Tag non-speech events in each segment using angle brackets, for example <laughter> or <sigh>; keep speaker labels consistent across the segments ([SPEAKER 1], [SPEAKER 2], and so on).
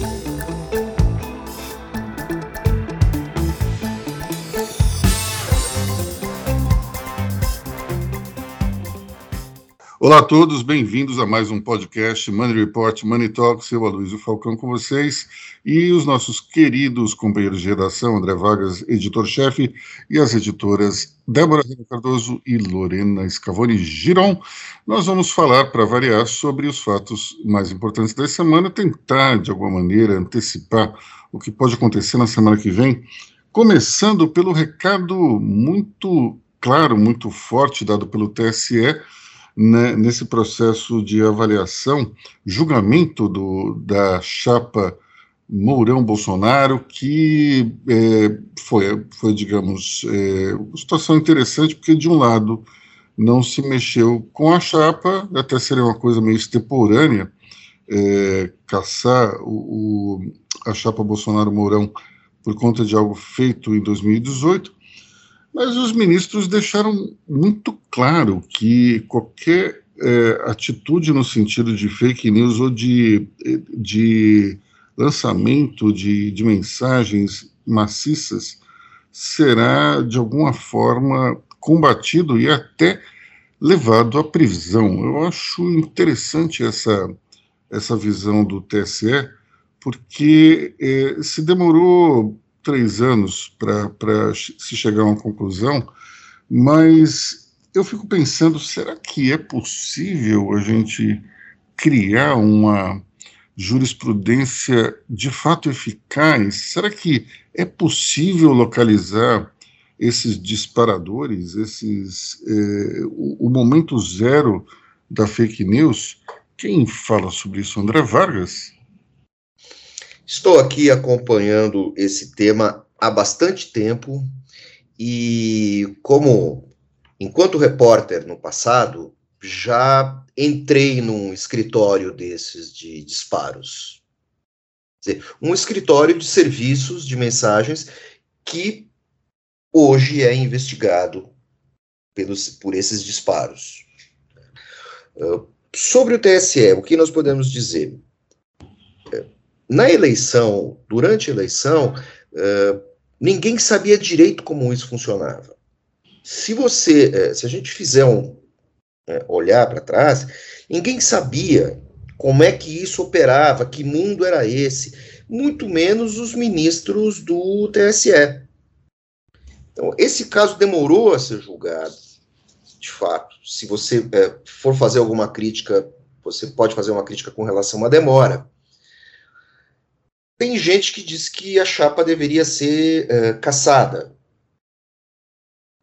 [SPEAKER 1] Bye. Olá a todos, bem-vindos a mais um podcast Money Report, Money Talk, seu Aloysio Falcão com vocês. E os nossos queridos companheiros de redação, André Vargas, editor-chefe, e as editoras Débora Cardoso e Lorena Scavone Giron. Nós vamos falar, para variar, sobre os fatos mais importantes da semana, tentar, de alguma maneira, antecipar o que pode acontecer na semana que vem, começando pelo recado muito claro, muito forte dado pelo TSE, né, nesse processo de avaliação, julgamento do, da chapa Mourão Bolsonaro, que é, foi, foi, digamos, é, uma situação interessante, porque, de um lado, não se mexeu com a chapa, até seria uma coisa meio extemporânea, é, caçar o, o, a chapa Bolsonaro-Mourão por conta de algo feito em 2018, mas os ministros deixaram muito claro que qualquer é, atitude no sentido de fake news ou de, de lançamento de, de mensagens maciças será, de alguma forma, combatido e até levado à prisão. Eu acho interessante essa, essa visão do TSE, porque é, se demorou três anos para se chegar a uma conclusão, mas eu fico pensando: será que é possível a gente criar uma jurisprudência de fato eficaz? Será que é possível localizar esses disparadores, esses é, o, o momento zero da fake news? Quem fala sobre isso? André Vargas?
[SPEAKER 2] Estou aqui acompanhando esse tema há bastante tempo e, como enquanto repórter no passado, já entrei num escritório desses de disparos. Dizer, um escritório de serviços de mensagens que hoje é investigado pelos, por esses disparos. Uh, sobre o TSE, o que nós podemos dizer? Na eleição, durante a eleição, uh, ninguém sabia direito como isso funcionava. Se você, uh, se a gente fizer um uh, olhar para trás, ninguém sabia como é que isso operava, que mundo era esse, muito menos os ministros do TSE. Então, esse caso demorou a ser julgado, de fato. Se você for fazer alguma crítica, você pode fazer uma crítica com relação à demora. Tem gente que diz que a chapa deveria ser é, caçada.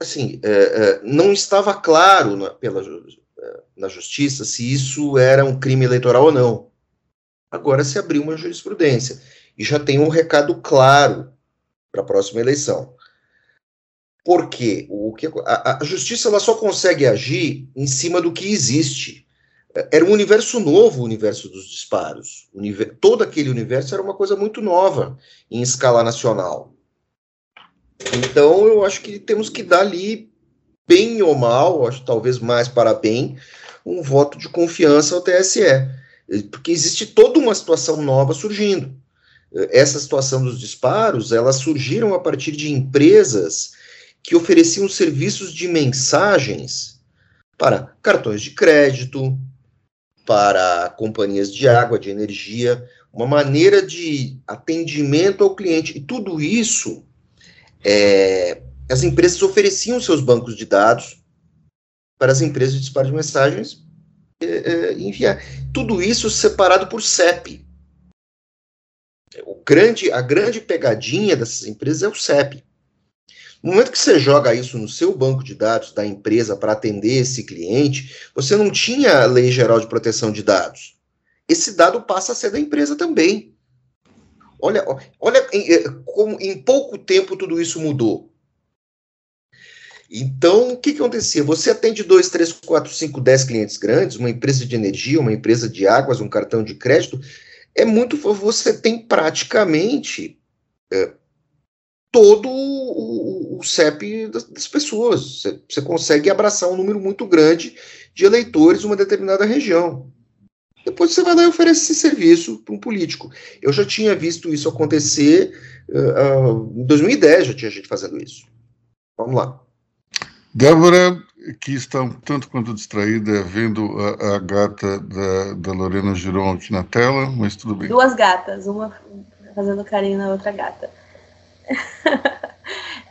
[SPEAKER 2] Assim, é, é, não estava claro na, pela, na justiça se isso era um crime eleitoral ou não. Agora se abriu uma jurisprudência e já tem um recado claro para a próxima eleição. Por quê? O que a, a justiça ela só consegue agir em cima do que existe era um universo novo, o universo dos disparos. Univer todo aquele universo era uma coisa muito nova em escala nacional. Então, eu acho que temos que dar ali, bem ou mal, acho talvez mais para bem, um voto de confiança ao TSE. Porque existe toda uma situação nova surgindo. Essa situação dos disparos, elas surgiram a partir de empresas que ofereciam serviços de mensagens para cartões de crédito, para companhias de água, de energia, uma maneira de atendimento ao cliente. E tudo isso, é, as empresas ofereciam seus bancos de dados para as empresas de disparo de mensagens é, é, enviar. Tudo isso separado por CEP. O grande, a grande pegadinha dessas empresas é o CEP. No momento que você joga isso no seu banco de dados da empresa para atender esse cliente, você não tinha a Lei Geral de Proteção de Dados. Esse dado passa a ser da empresa também. Olha, olha em, eh, como em pouco tempo tudo isso mudou. Então, o que, que acontecia? Você atende 2, 3, 4, 5, 10 clientes grandes, uma empresa de energia, uma empresa de águas, um cartão de crédito, é muito. Você tem praticamente é, todo o, o CEP das, das pessoas. Você, você consegue abraçar um número muito grande de eleitores de uma determinada região. depois você vai lá e oferece esse serviço para um político. Eu já tinha visto isso acontecer uh, uh, em 2010, já tinha gente fazendo isso. Vamos lá.
[SPEAKER 1] Débora, que está um tanto quanto distraída vendo a, a gata da, da, Lorena Giron aqui na tela, mas tudo bem.
[SPEAKER 3] Duas gatas, uma fazendo carinho na outra gata.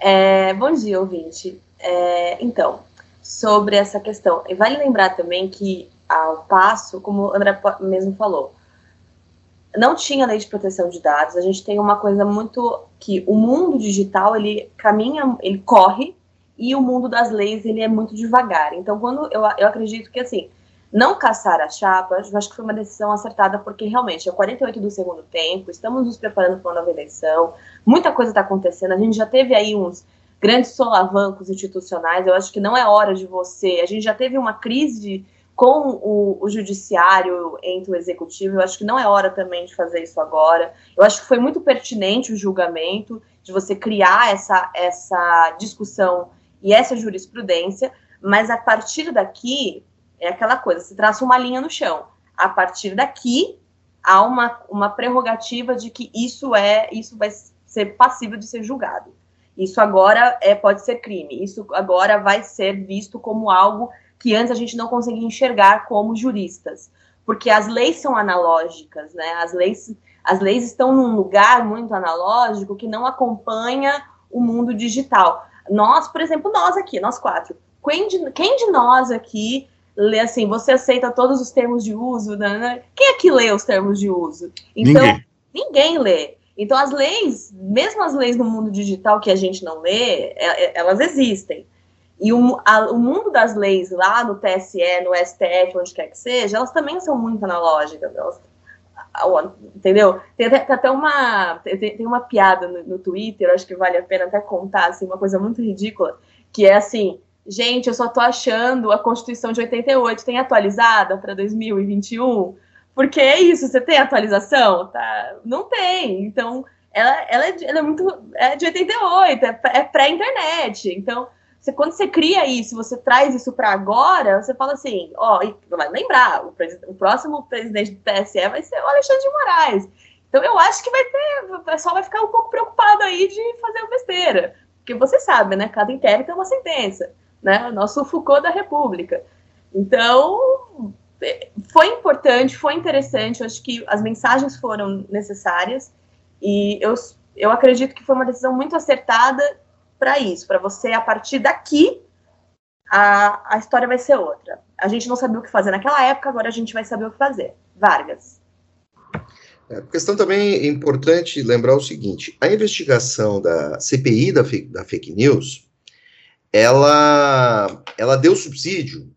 [SPEAKER 3] É, bom dia, ouvinte. É, então, sobre essa questão, e vale lembrar também que ao passo, como o André mesmo falou, não tinha lei de proteção de dados. A gente tem uma coisa muito que o mundo digital ele caminha, ele corre e o mundo das leis ele é muito devagar. Então, quando eu, eu acredito que assim, não caçar a chapa, eu acho que foi uma decisão acertada, porque realmente é 48 do segundo tempo, estamos nos preparando para uma nova eleição, muita coisa está acontecendo, a gente já teve aí uns grandes solavancos institucionais, eu acho que não é hora de você, a gente já teve uma crise com o, o judiciário entre o executivo, eu acho que não é hora também de fazer isso agora, eu acho que foi muito pertinente o julgamento, de você criar essa, essa discussão e essa jurisprudência, mas a partir daqui é aquela coisa, se traça uma linha no chão. A partir daqui há uma, uma prerrogativa de que isso é isso vai ser passível de ser julgado. Isso agora é pode ser crime. Isso agora vai ser visto como algo que antes a gente não conseguia enxergar como juristas, porque as leis são analógicas, né? As leis as leis estão num lugar muito analógico que não acompanha o mundo digital. Nós, por exemplo, nós aqui, nós quatro, quem de, quem de nós aqui lê assim, você aceita todos os termos de uso? Né? né? Quem é que lê os termos de uso? Então, ninguém, ninguém lê. Então, as leis, mesmo as leis no mundo digital que a gente não lê, é, é, elas existem. E o, a, o, mundo das leis lá no TSE, no STF, onde quer que seja, elas também são muito analógicas. Elas entendeu? Tem até, tem até uma, tem, tem, uma piada no, no Twitter, acho que vale a pena até contar, assim, uma coisa muito ridícula, que é assim, gente, eu só tô achando a Constituição de 88, tem atualizada para 2021? Porque é isso, você tem atualização? Tá? Não tem, então, ela, ela, é, ela é muito, é de 88, é, é pré-internet, então você, quando você cria isso, você traz isso para agora, você fala assim, ó, e vai lembrar, o, o, próximo presidente do TSE vai ser o Alexandre de Moraes. Então eu acho que vai ter, o pessoal vai ficar um pouco preocupado aí de fazer uma besteira. Porque você sabe, né? Cada inquérito é uma sentença, né? Nosso Foucault da República. Então, foi importante, foi interessante, eu acho que as mensagens foram necessárias e eu, eu acredito que foi uma decisão muito acertada para isso, para você, a partir daqui, a, a história vai ser outra. A gente não sabia o que fazer naquela época, agora a gente vai saber o que fazer. Vargas.
[SPEAKER 2] É, a questão também é importante lembrar o seguinte: a investigação da CPI da da fake news, ela, ela deu subsídio,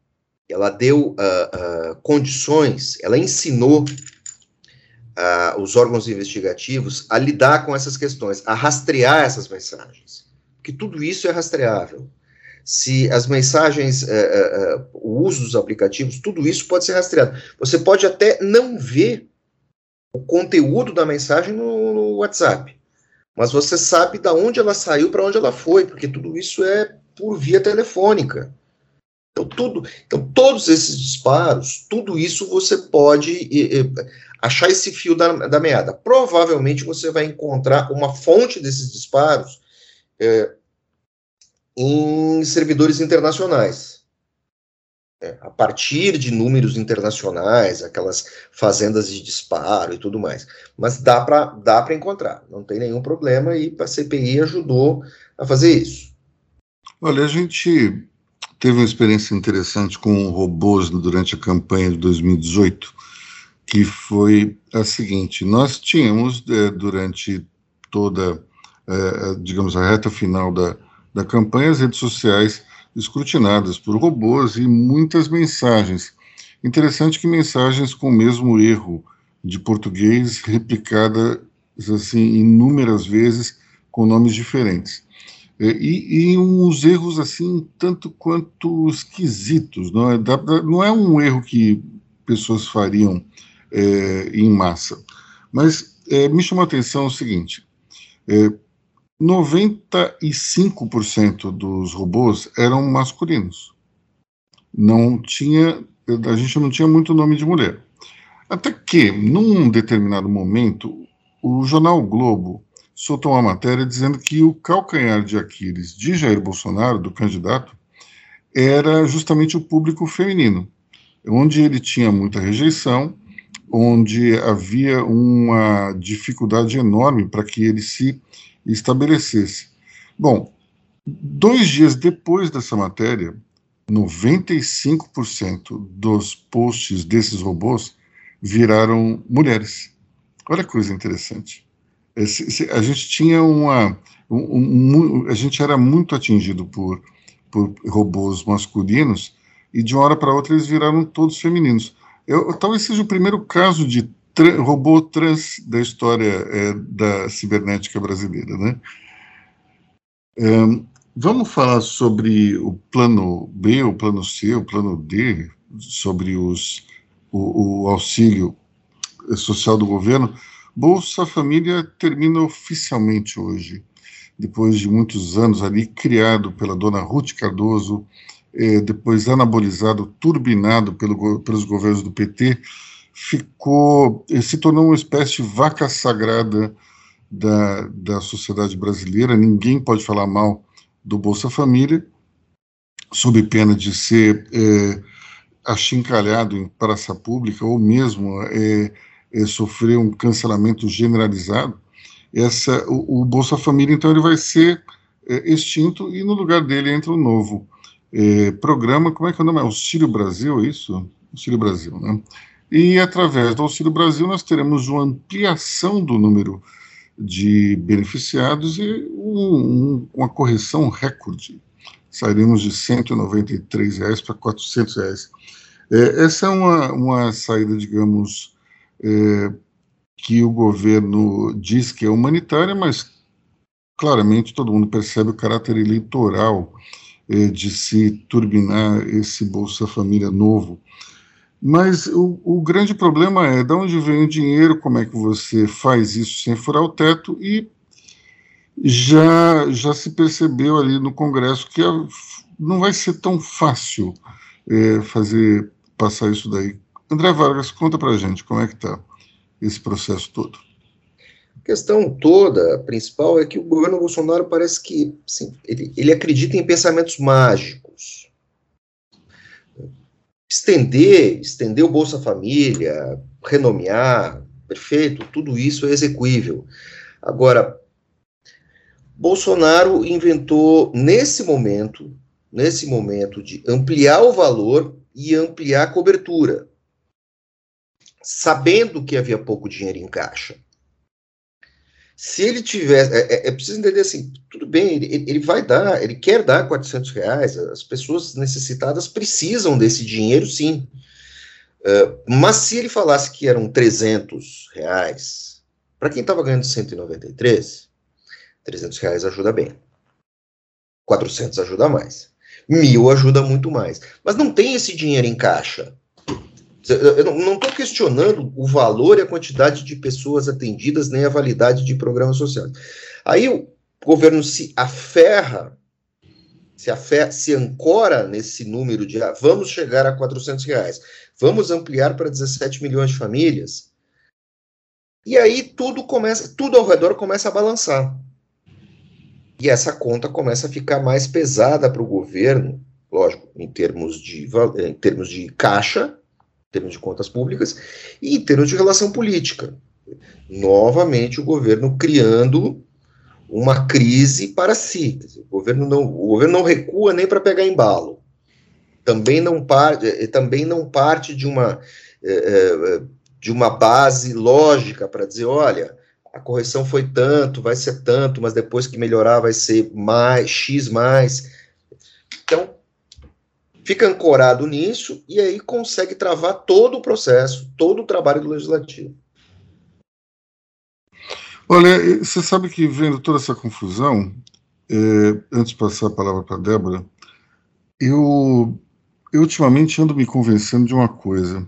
[SPEAKER 2] ela deu uh, uh, condições, ela ensinou uh, os órgãos investigativos a lidar com essas questões, a rastrear essas mensagens que tudo isso é rastreável. Se as mensagens, o uso dos aplicativos, tudo isso pode ser rastreado. Você pode até não ver o conteúdo da mensagem no, no WhatsApp, mas você sabe da onde ela saiu, para onde ela foi, porque tudo isso é por via telefônica. Então, tudo, então, todos esses disparos, tudo isso você pode e, e, achar esse fio da, da meada. Provavelmente você vai encontrar uma fonte desses disparos é, em servidores internacionais. É, a partir de números internacionais, aquelas fazendas de disparo e tudo mais. Mas dá para dá encontrar, não tem nenhum problema e a CPI ajudou a fazer isso.
[SPEAKER 1] Olha, a gente teve uma experiência interessante com robôs durante a campanha de 2018, que foi a seguinte: nós tínhamos, é, durante toda, é, digamos, a reta final da, da campanha, as redes sociais escrutinadas por robôs e muitas mensagens. Interessante que mensagens com o mesmo erro de português replicadas assim inúmeras vezes com nomes diferentes. É, e, e uns erros assim tanto quanto esquisitos, não é, não é um erro que pessoas fariam é, em massa, mas é, me chamou a atenção o seguinte: é, 95% dos robôs eram masculinos. Não tinha, a gente não tinha muito nome de mulher. Até que, num determinado momento, o jornal Globo soltou uma matéria dizendo que o calcanhar de Aquiles de Jair Bolsonaro, do candidato, era justamente o público feminino, onde ele tinha muita rejeição, onde havia uma dificuldade enorme para que ele se estabelecesse. Bom, dois dias depois dessa matéria, 95% dos posts desses robôs viraram mulheres. Olha que coisa interessante. A gente tinha uma. Um, um, a gente era muito atingido por, por robôs masculinos e de uma hora para outra eles viraram todos femininos. Eu, talvez seja o primeiro caso de tra robô trans da história é, da cibernética brasileira, né? vamos falar sobre o plano B, o plano C, o plano D, sobre os, o, o auxílio social do governo. Bolsa Família termina oficialmente hoje, depois de muitos anos ali, criado pela dona Ruth Cardoso, eh, depois anabolizado, turbinado pelo, pelos governos do PT, ficou, eh, se tornou uma espécie de vaca sagrada da, da sociedade brasileira. Ninguém pode falar mal do Bolsa Família, sob pena de ser eh, achincalhado em praça pública ou mesmo é, é, sofrer um cancelamento generalizado, essa, o, o, Bolsa Família, então, ele vai ser é, extinto e no lugar dele entra um novo é, programa, como é que é o nome? Auxílio Brasil, é isso? Auxílio Brasil, né? E através do Auxílio Brasil nós teremos uma ampliação do número de beneficiados e um, um, uma correção recorde. Sairemos de 193 reais para 400 reais. É, essa é uma, uma saída, digamos, é, que o governo diz que é humanitária, mas claramente todo mundo percebe o caráter eleitoral é, de se turbinar esse Bolsa Família novo. Mas o, o, grande problema é de onde vem o dinheiro, como é que você faz isso sem furar o teto, e já, já se percebeu ali no Congresso que não vai ser tão fácil é, fazer passar isso daí. André Vargas, conta para gente como é que está esse processo todo.
[SPEAKER 2] A questão toda, principal, é que o governo Bolsonaro parece que assim, ele, ele acredita em pensamentos mágicos. Estender, estender o Bolsa Família, renomear, perfeito, tudo isso é execuível. Agora, Bolsonaro inventou, nesse momento, nesse momento de ampliar o valor e ampliar a cobertura, sabendo que havia pouco dinheiro em caixa. Se ele tivesse, é, é, é preciso entender assim, tudo bem, ele, ele vai dar, ele quer dar 400 reais, as pessoas necessitadas precisam desse dinheiro, sim. Uh, mas se ele falasse que eram 300 reais, para quem estava ganhando 193, 300 reais ajuda bem. 400 ajuda mais mil ajuda muito mais. Mas não tem esse dinheiro em caixa. Eu não estou questionando o valor e a quantidade de pessoas atendidas, nem a validade de programas sociais. Aí o governo se aferra, se, aferra, se ancora nesse número de ah, vamos chegar a 400 reais, vamos ampliar para 17 milhões de famílias. E aí tudo começa, tudo ao redor começa a balançar. E essa conta começa a ficar mais pesada para o governo, lógico, em termos, de, em termos de caixa, termos de contas públicas, e em termos de relação política. Novamente, o governo criando uma crise para si. o, governo não, o governo não recua nem para pegar embalo. Também não, parte, eh, também não parte de uma, eh, eh, de uma base lógica para dizer, olha, a correção foi tanto, vai ser tanto, mas depois que melhorar vai ser mais, X mais. Então, fica ancorado nisso e aí consegue travar todo o processo, todo o trabalho do legislativo.
[SPEAKER 1] Olha, você sabe que vendo toda essa confusão, é, antes de passar a palavra para Débora, eu, eu ultimamente ando me convencendo de uma coisa.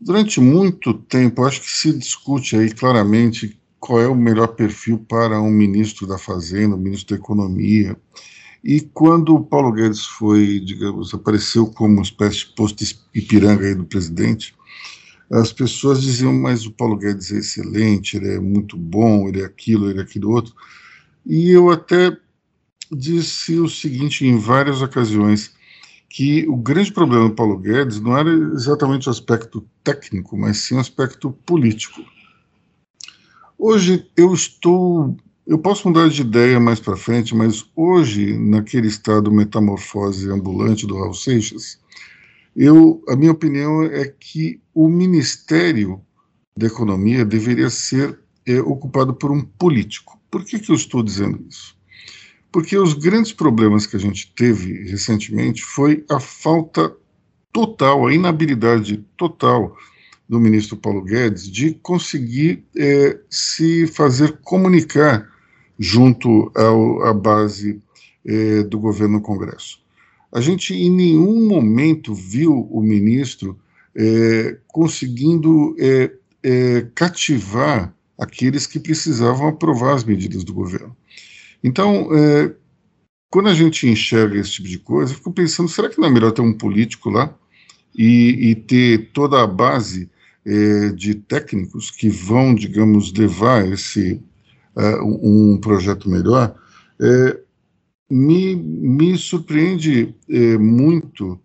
[SPEAKER 1] Durante muito tempo, acho que se discute aí claramente qual é o melhor perfil para um ministro da Fazenda, um ministro da Economia. E quando o Paulo Guedes foi, digamos, apareceu como uma espécie de posto Ipiranga do presidente, as pessoas diziam, mas o Paulo Guedes é excelente, ele é muito bom, ele é aquilo, ele é aquilo outro. E eu até disse o seguinte em várias ocasiões, que o grande problema do Paulo Guedes não era exatamente o aspecto técnico, mas sim o aspecto político. Hoje eu estou, eu posso mudar de ideia mais para frente, mas hoje, naquele estado metamorfose ambulante do Raul Seixas, eu, a minha opinião é que o Ministério da Economia deveria ser é, ocupado por um político. Por que, que eu estou dizendo isso? Porque os grandes problemas que a gente teve recentemente foi a falta total, a inabilidade total do ministro Paulo Guedes de conseguir é, se fazer comunicar junto ao, à base é, do governo no Congresso. A gente em nenhum momento viu o ministro é, conseguindo é, cativar aqueles que precisavam aprovar as medidas do governo. Então, quando a gente enxerga esse tipo de coisa, eu fico pensando: será que não é melhor ter um político lá e, e ter toda a base de técnicos que vão, digamos, levar esse uh, um projeto melhor? É, me, me surpreende é, muito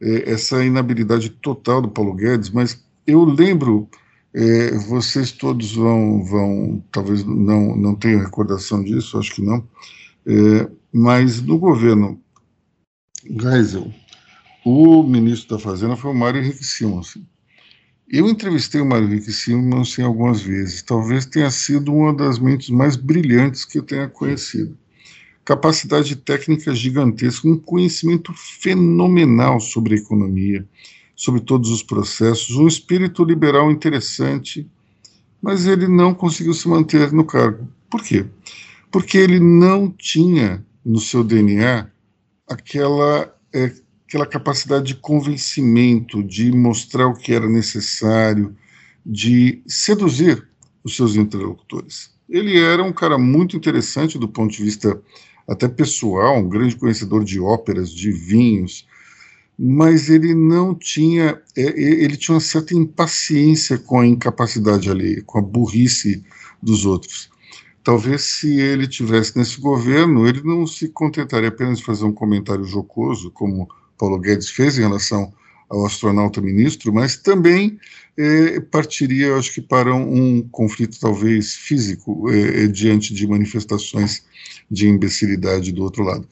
[SPEAKER 1] é, essa inabilidade total do Paulo Guedes, mas eu lembro, é, vocês todos vão, vão talvez não, não tenham recordação disso, acho que não, é, mas no governo Geisel, o ministro da Fazenda foi o Mário Henrique Simonsen. Eu entrevistei o Mário Henrique Simonsen algumas vezes, talvez tenha sido uma das mentes mais brilhantes que eu tenha conhecido capacidade técnica gigantesca, um conhecimento fenomenal sobre a economia, sobre todos os processos, um espírito liberal interessante, mas ele não conseguiu se manter no cargo. Por quê? Porque ele não tinha no seu DNA aquela, é, aquela capacidade de convencimento, de mostrar o que era necessário, de seduzir os seus interlocutores. Ele era um cara muito interessante do ponto de vista até pessoal, um grande conhecedor de óperas, de vinhos, mas ele não tinha, é, ele tinha uma certa impaciência com a incapacidade alheia, com a burrice dos outros. Talvez se ele tivesse nesse governo, ele não se contentaria apenas de fazer um comentário jocoso, como Paulo Guedes fez em relação ao astronauta ministro, mas também eh, partiria, acho que, para um, um conflito talvez físico eh, diante de manifestações de imbecilidade do outro lado.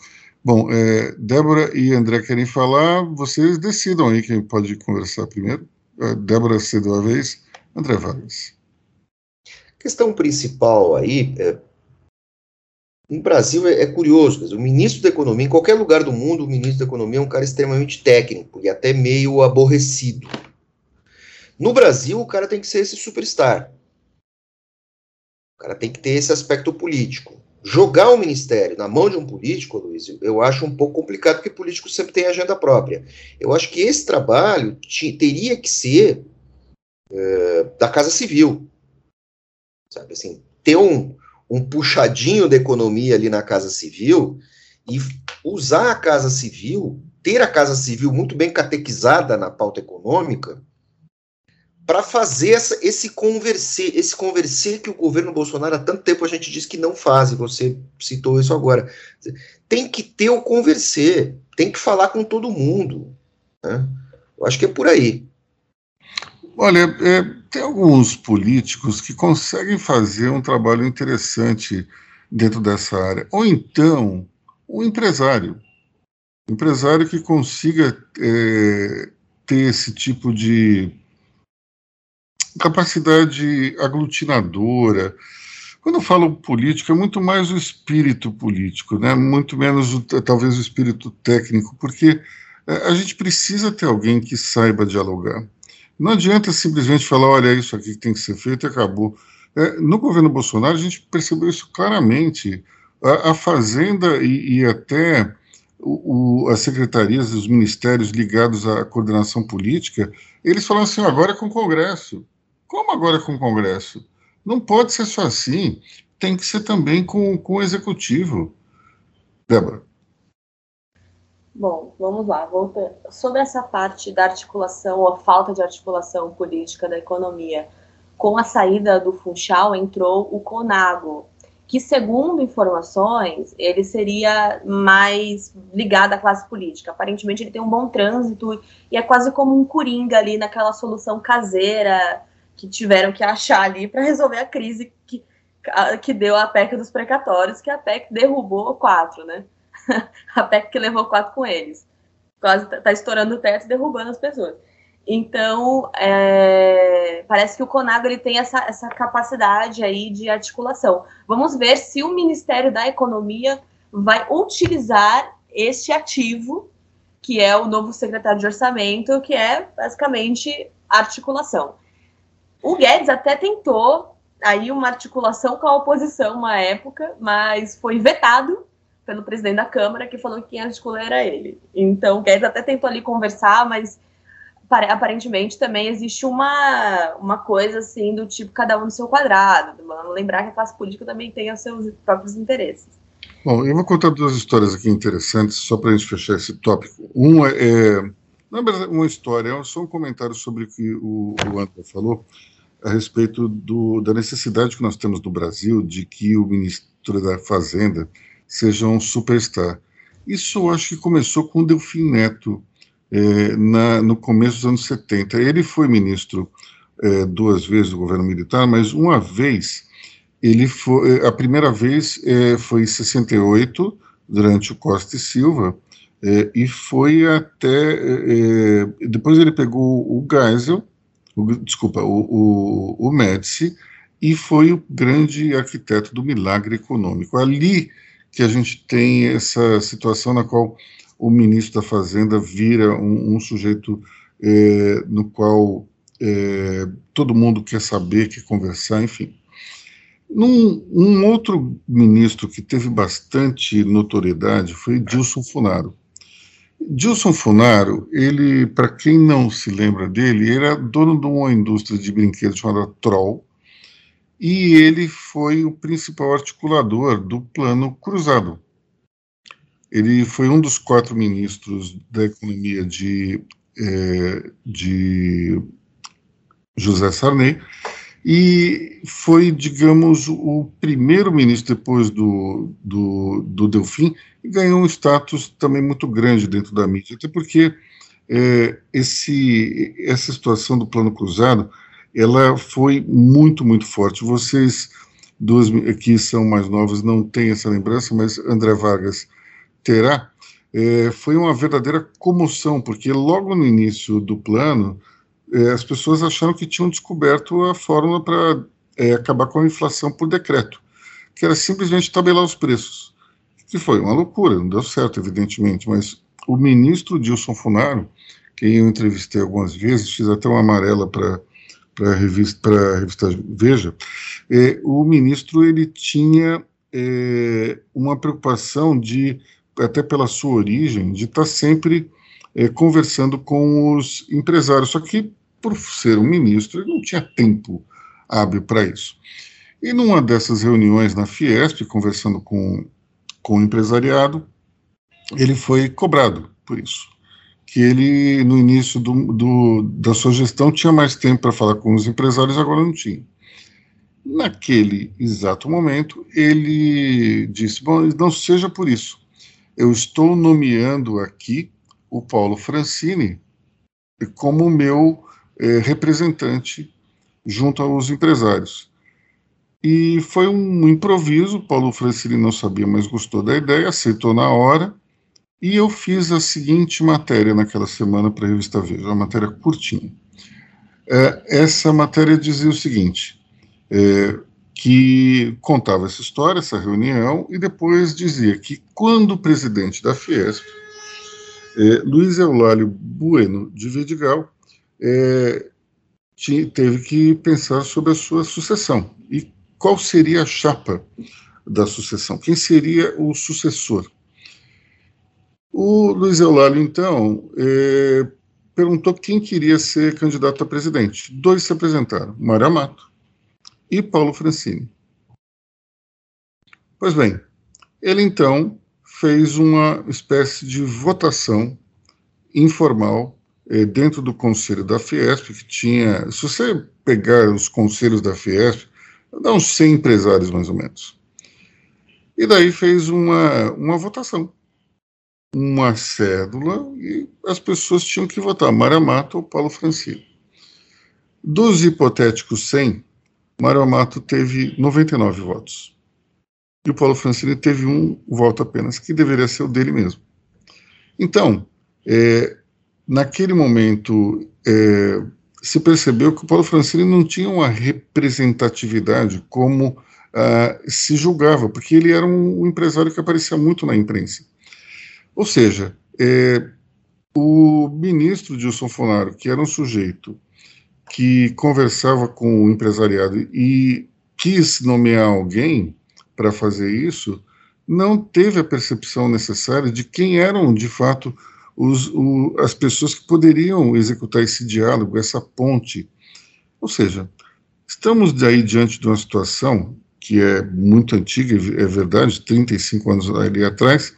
[SPEAKER 1] Bom, eh, Débora e André querem falar, vocês decidam aí quem pode conversar primeiro. Débora cedeu a vez, André Vargas.
[SPEAKER 2] A questão principal aí é, no Brasil é, é curioso, o ministro da Economia, em qualquer lugar do mundo, o ministro da Economia é um cara extremamente técnico e até meio aborrecido. No Brasil, o cara tem que ser esse superstar. O cara tem que ter esse aspecto político. Jogar o ministério na mão de um político, Luiz, eu acho um pouco complicado, porque político sempre tem agenda própria. Eu acho que esse trabalho teria que ser é, da Casa Civil. Sabe assim, ter um, um puxadinho da economia ali na Casa Civil e usar a Casa Civil, ter a Casa Civil muito bem catequizada na pauta econômica, para fazer essa, esse converser, esse converser que o governo Bolsonaro há tanto tempo a gente diz que não faz, e você citou isso agora. Tem que ter o converser, tem que falar com todo mundo. Né? Eu acho que é por aí.
[SPEAKER 1] Olha, é, tem alguns políticos que conseguem fazer um trabalho interessante dentro dessa área. Ou então, um empresário. Empresário que consiga é, ter esse tipo de capacidade aglutinadora. Quando eu falo político, é muito mais o espírito político, né? muito menos, o, talvez, o espírito técnico, porque é, a gente precisa ter alguém que saiba dialogar. Não adianta simplesmente falar, olha, isso aqui tem que ser feito e acabou. É, no governo Bolsonaro, a gente percebeu isso claramente. A, a Fazenda e, e até o, o, as secretarias, os ministérios ligados à coordenação política, eles falam assim, agora é com o Congresso. Como agora é com o Congresso? Não pode ser só assim, tem que ser também com, com o Executivo. Débora.
[SPEAKER 3] Bom, vamos lá. Voltando. Sobre essa parte da articulação, ou a falta de articulação política da economia, com a saída do Funchal entrou o Conago, que, segundo informações, ele seria mais ligado à classe política. Aparentemente, ele tem um bom trânsito e é quase como um coringa ali naquela solução caseira que tiveram que achar ali para resolver a crise que, que deu a PEC dos precatórios, que a PEC derrubou quatro, né? <laughs> a PEC que levou quatro com eles. Quase está tá estourando o teto derrubando as pessoas. Então, é, parece que o Conago ele tem essa, essa capacidade aí de articulação. Vamos ver se o Ministério da Economia vai utilizar este ativo, que é o novo secretário de orçamento, que é basicamente articulação. O Guedes até tentou aí uma articulação com a oposição uma época, mas foi vetado pelo presidente da Câmara, que falou que quem articulou era ele. Então, o Guedes até tentou ali conversar, mas aparentemente também existe uma, uma coisa assim do tipo cada um no seu quadrado. Lembrar que a classe política também tem os seus próprios interesses.
[SPEAKER 1] Bom, eu vou contar duas histórias aqui interessantes, só para a gente fechar esse tópico. Uma é, na verdade, uma história, é só um comentário sobre o que o, o André falou a respeito do, da necessidade que nós temos no Brasil de que o ministro da Fazenda seja um superstar. Isso eu acho que começou com o Delfim Neto, é, na, no começo dos anos 70. Ele foi ministro é, duas vezes do governo militar, mas uma vez, ele foi, a primeira vez é, foi em 68, durante o Costa e Silva, é, e foi até. É, é, depois ele pegou o Geisel, o, desculpa, o, o, o Médici, e foi o grande arquiteto do milagre econômico. Ali que a gente tem essa situação na qual o ministro da Fazenda vira um, um sujeito é, no qual é, todo mundo quer saber, quer conversar, enfim. Num, um outro ministro que teve bastante notoriedade foi Dilson Funaro. Dilson Funaro, ele, para quem não se lembra dele, era dono de uma indústria de brinquedos chamada Troll, e ele foi o principal articulador do Plano Cruzado, ele foi um dos quatro ministros da economia de, é, de José Sarney e foi, digamos, o primeiro ministro depois do, do, do Delfim e ganhou um status também muito grande dentro da mídia, até porque é, esse, essa situação do plano cruzado ela foi muito, muito forte. Vocês, duas que são mais novas, não têm essa lembrança, mas André Vargas terá, é, foi uma verdadeira comoção, porque logo no início do plano, é, as pessoas acharam que tinham descoberto a fórmula para é, acabar com a inflação por decreto, que era simplesmente tabelar os preços, que foi uma loucura, não deu certo, evidentemente, mas o ministro Dilson Funaro, que eu entrevistei algumas vezes, fiz até uma amarela para para a revista, revista Veja, é, o ministro ele tinha é, uma preocupação de até pela sua origem, de estar tá sempre é, conversando com os empresários. Só que, por ser um ministro, ele não tinha tempo hábil para isso. E numa dessas reuniões na Fiesp, conversando com, com o empresariado, ele foi cobrado por isso. Que ele, no início do, do da sua gestão, tinha mais tempo para falar com os empresários, agora não tinha. Naquele exato momento, ele disse: Bom, não seja por isso eu estou nomeando aqui o Paulo Francini como meu é, representante junto aos empresários. E foi um improviso, Paulo Francini não sabia, mas gostou da ideia, aceitou na hora, e eu fiz a seguinte matéria naquela semana para a revista Veja, uma matéria curtinha. É, essa matéria dizia o seguinte: é, que contava essa história, essa reunião, e depois dizia que quando o presidente da Fiesp, é, Luiz Eulálio Bueno de Vidigal, é, teve que pensar sobre a sua sucessão e qual seria a chapa da sucessão, quem seria o sucessor. O Luiz Eulálio, então, é, perguntou quem queria ser candidato a presidente. Dois se apresentaram, Mário Amato e Paulo Francini. Pois bem, ele então fez uma espécie de votação informal eh, dentro do conselho da Fiesp, que tinha, se você pegar os conselhos da Fiesp, dá uns 100 empresários mais ou menos. E daí fez uma, uma votação, uma cédula, e as pessoas tinham que votar Mário Amato ou Paulo Francino. Dos hipotéticos 100, Mário Amato teve 99 votos. E o Paulo Francini teve um voto apenas, que deveria ser o dele mesmo. Então, é, naquele momento, é, se percebeu que o Paulo Francini não tinha uma representatividade como ah, se julgava, porque ele era um, empresário que aparecia muito na imprensa. Ou seja, é, o ministro Dilson Fonaro, que era um sujeito que conversava com o empresariado e quis nomear alguém para fazer isso, não teve a percepção necessária de quem eram, de fato, os, o, as pessoas que poderiam executar esse diálogo, essa ponte. Ou seja, estamos daí diante de uma situação que é muito antiga, é verdade, 35 anos ali atrás,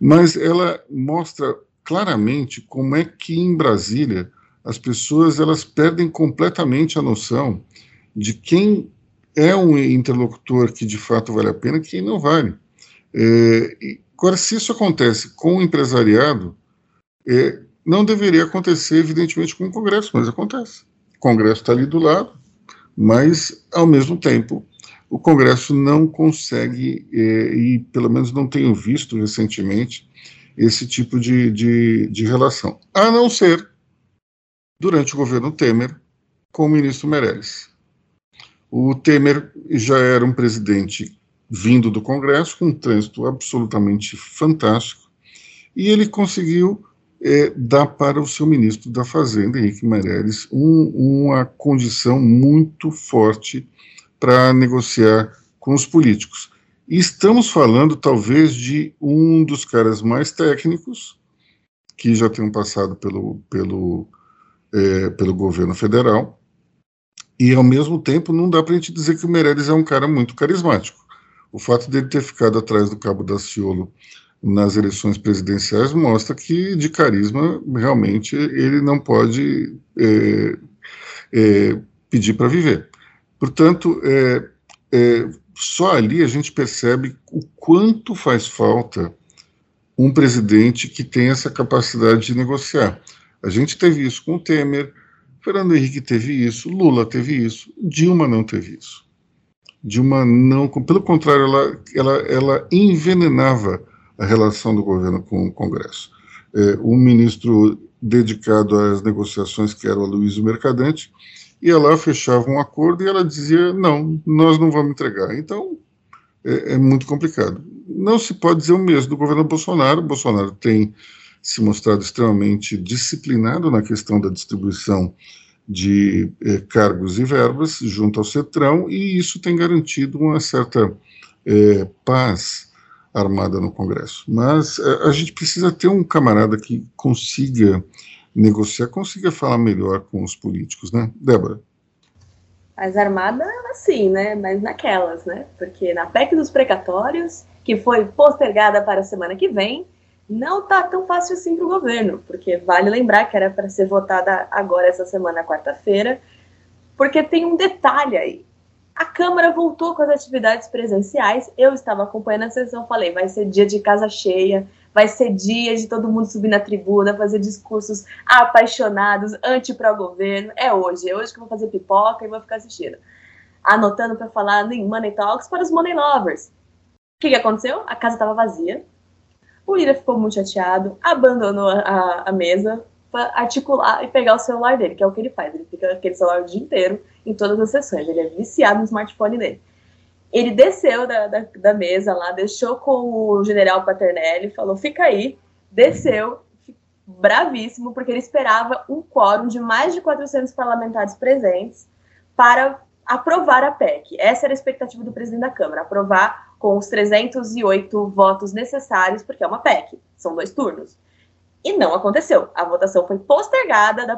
[SPEAKER 1] mas ela mostra claramente como é que em Brasília as pessoas elas perdem completamente a noção de quem é um interlocutor que de fato vale a pena e quem não vale. É, agora, se isso acontece com o empresariado, é, não deveria acontecer, evidentemente, com o Congresso, mas acontece. O Congresso está ali do lado, mas, ao mesmo tempo, o Congresso não consegue, é, e pelo menos não tenho visto recentemente, esse tipo de, de, de relação. A não ser durante o governo Temer com o ministro Meirelles. O Temer já era um presidente vindo do Congresso, com um trânsito absolutamente fantástico, e ele conseguiu é, dar para o seu ministro da Fazenda, Henrique Meirelles, um, uma condição muito forte para negociar com os políticos. E estamos falando, talvez, de um dos caras mais técnicos, que já tenham passado pelo, pelo é, pelo governo federal, e ao mesmo tempo não dá para a gente dizer que o Meirelles é um cara muito carismático. O fato dele ter ficado atrás do Cabo da Ciolo nas eleições presidenciais mostra que de carisma realmente ele não pode é, é, pedir para viver. Portanto, é, é, só ali a gente percebe o quanto faz falta um presidente que tem essa capacidade de negociar. A gente teve isso com o Temer, Fernando Henrique teve isso, Lula teve isso, Dilma não teve isso. Dilma não, pelo contrário, ela, ela, ela envenenava a relação do governo com o Congresso. É, um ministro dedicado às negociações, que era o Luiz Mercadante, ia lá, fechava um acordo e ela dizia: não, nós não vamos entregar. Então, é, é muito complicado. Não se pode dizer o mesmo do governo Bolsonaro. Bolsonaro tem se mostrado extremamente disciplinado na questão da distribuição de eh, cargos e verbas junto ao Cetrão, e isso tem garantido uma certa eh, paz armada no Congresso. Mas eh, a gente precisa ter um camarada que consiga negociar, consiga falar melhor com os políticos, né? Débora?
[SPEAKER 3] Mais armada, assim, né? Mas naquelas, né? Porque na PEC dos precatórios, que foi postergada para a semana que vem, não tá tão fácil assim para o governo, porque vale lembrar que era para ser votada agora essa semana, quarta-feira, porque tem um detalhe aí. A Câmara voltou com as atividades presenciais. Eu estava acompanhando a sessão, falei, vai ser dia de casa cheia, vai ser dia de todo mundo subir na tribuna, fazer discursos apaixonados, anti-pró-governo. É hoje, é hoje que eu vou fazer pipoca e vou ficar assistindo. Anotando para falar em Money Talks para os Money Lovers. O que, que aconteceu? A casa estava vazia, o Lira ficou muito chateado, abandonou a, a mesa para articular e pegar o celular dele, que é o que ele faz. Ele fica aquele celular o dia inteiro em todas as sessões. Ele é viciado no smartphone dele. Ele desceu da, da, da mesa lá, deixou com o general Paternelli, falou: fica aí, desceu, bravíssimo, porque ele esperava um quórum de mais de 400 parlamentares presentes para aprovar a PEC. Essa era a expectativa do presidente da Câmara, aprovar com os 308 votos necessários, porque é uma PEC, são dois turnos. E não aconteceu. A votação foi postergada da,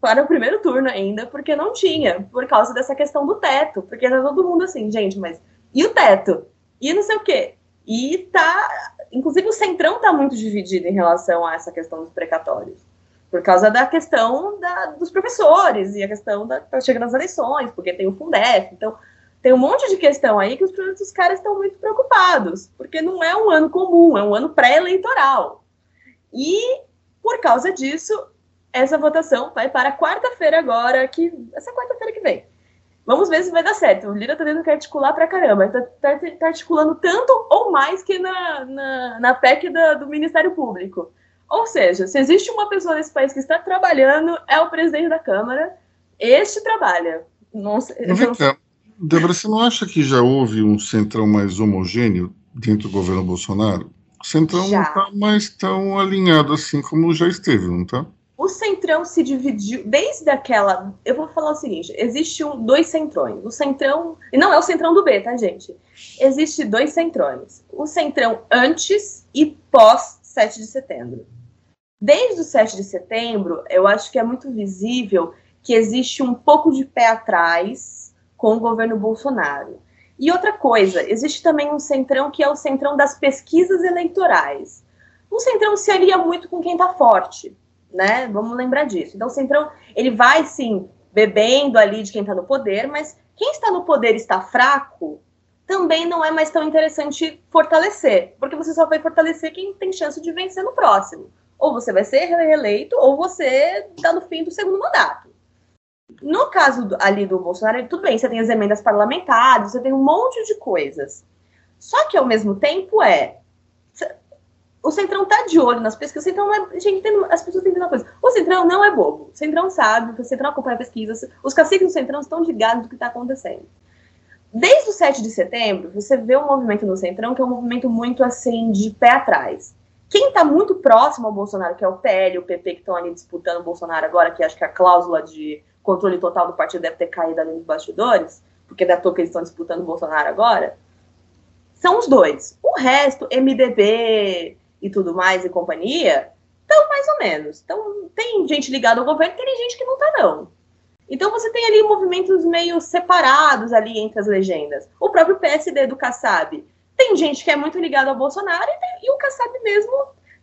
[SPEAKER 3] para o primeiro turno ainda, porque não tinha, por causa dessa questão do teto. Porque tá todo mundo assim, gente, mas e o teto? E não sei o quê. E tá inclusive o Centrão está muito dividido em relação a essa questão dos precatórios. Por causa da questão da, dos professores e a questão da tá chegando as eleições, porque tem o Fundef. Então, tem um monte de questão aí que os, os caras estão muito preocupados, porque não é um ano comum, é um ano pré-eleitoral. E, por causa disso, essa votação vai para quarta-feira agora, que essa quarta-feira que vem. Vamos ver se vai dar certo. O Lira tá tendo que articular pra caramba. Tá, tá, tá articulando tanto ou mais que na, na, na PEC da, do Ministério Público. Ou seja, se existe uma pessoa nesse país que está trabalhando, é o presidente da Câmara. Este trabalha. Não sei,
[SPEAKER 1] não... Cá, Débora, você não acha que já houve um centrão mais homogêneo dentro do governo Bolsonaro? O centrão já. não está mais tão alinhado assim como já esteve, não está?
[SPEAKER 3] O centrão se dividiu desde aquela. Eu vou falar o seguinte: existe um, dois centrões. O centrão. E não é o centrão do B, tá, gente? Existe dois centrões. O centrão antes e pós 7 de setembro. Desde o 7 de setembro, eu acho que é muito visível que existe um pouco de pé atrás com o governo Bolsonaro. E outra coisa, existe também um centrão que é o centrão das pesquisas eleitorais. O centrão se alia muito com quem está forte né? Vamos lembrar disso. Então, o Centrão, ele vai sim bebendo ali de quem está no poder, mas quem está no poder está fraco, também não é mais tão interessante fortalecer, porque você só vai fortalecer quem tem chance de vencer no próximo. Ou você vai ser reeleito, ou você está no fim do segundo mandato. No caso ali do Bolsonaro, tudo bem, você tem as emendas parlamentares, você tem um monte de coisas. Só que ao mesmo tempo é o Centrão tá de olho nas pesquisas. O Centrão é. Gente, as pessoas entender uma coisa. O Centrão não é bobo. O Centrão sabe, o Centrão acompanha pesquisas. Os caciques do Centrão estão ligados do que está acontecendo. Desde o 7 de setembro, você vê um movimento no Centrão que é um movimento muito assim de pé atrás. Quem está muito próximo ao Bolsonaro, que é o PL o PP que estão ali disputando o Bolsonaro agora, que acho que a cláusula de controle total do partido deve ter caído ali nos bastidores, porque da toa que eles estão disputando o Bolsonaro agora, são os dois. O resto, MDB, e tudo mais e companhia, então mais ou menos. Então tem gente ligada ao governo, tem gente que não tá não. Então você tem ali movimentos meio separados ali entre as legendas. O próprio PSD do Kassab. Tem gente que é muito ligada ao Bolsonaro e, tem, e o Kassab mesmo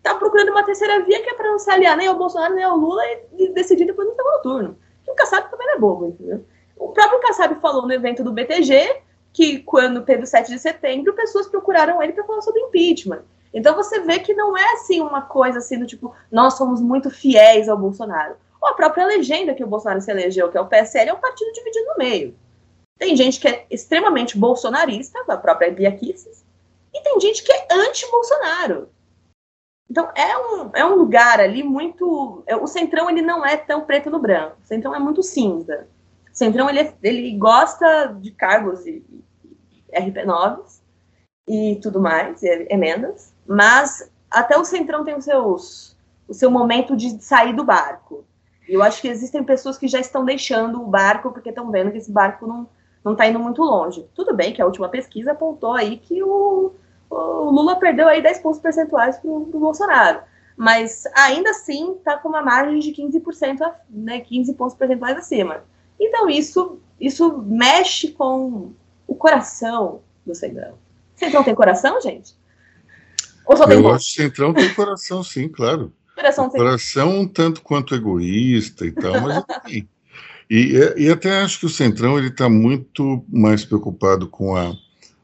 [SPEAKER 3] tá procurando uma terceira via que é para não se aliar nem ao Bolsonaro nem ao Lula e, e decidir depois no segundo turno. E o Kassab também não é bobo, entendeu? O próprio Kassab falou no evento do BTG que quando teve o 7 de setembro, pessoas procuraram ele para falar sobre impeachment. Então você vê que não é assim uma coisa assim do tipo, nós somos muito fiéis ao Bolsonaro. Ou a própria legenda que o Bolsonaro se elegeu, que é o PSL, é um partido dividido no meio. Tem gente que é extremamente bolsonarista, a própria Bia e tem gente que é anti-Bolsonaro. Então é um, é um lugar ali muito. É, o Centrão ele não é tão preto no branco. O Centrão é muito cinza. O Centrão ele, é, ele gosta de cargos e, e RP9s e tudo mais, emendas. Mas até o Centrão tem os seus, o seu momento de sair do barco. E eu acho que existem pessoas que já estão deixando o barco porque estão vendo que esse barco não não está indo muito longe. Tudo bem que a última pesquisa apontou aí que o, o Lula perdeu aí 10 pontos percentuais para o Bolsonaro. Mas ainda assim está com uma margem de 15%, né, 15 pontos percentuais acima. Então isso, isso mexe com o coração do Centrão. Centrão tem coração, gente?
[SPEAKER 1] Ou só tem Eu acho que Centrão tem coração, sim, claro. Coração, coração um tanto quanto egoísta e tal, mas tem. E, e até acho que o Centrão ele está muito mais preocupado com a,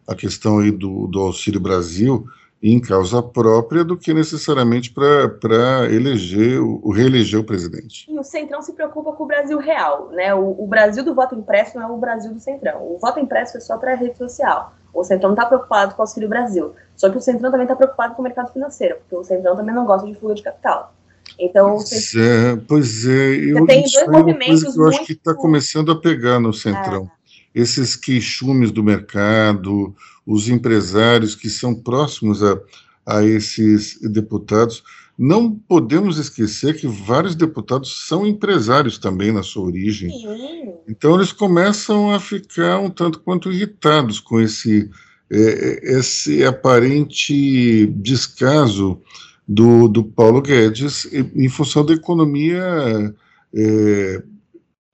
[SPEAKER 1] a questão aí do, do Auxílio Brasil em causa própria do que necessariamente para eleger, o, reeleger o presidente.
[SPEAKER 3] E o Centrão se preocupa com o Brasil real, né? O, o Brasil do voto impresso não é o Brasil do Centrão. O voto impresso é só para a rede social. O Centrão não está preocupado com o Auxílio Brasil. Só que o Centrão também está preocupado com o mercado financeiro, porque o Centrão também não gosta de fuga de capital. Então,
[SPEAKER 1] pois é, pois é. Eu, tem dois movimentos que eu acho que está começando a pegar no Centrão. É. Esses queixumes do mercado, os empresários que são próximos a, a esses deputados. Não podemos esquecer que vários deputados são empresários também na sua origem. Sim. Então eles começam a ficar um tanto quanto irritados com esse, é, esse aparente descaso do, do Paulo Guedes em função da economia é,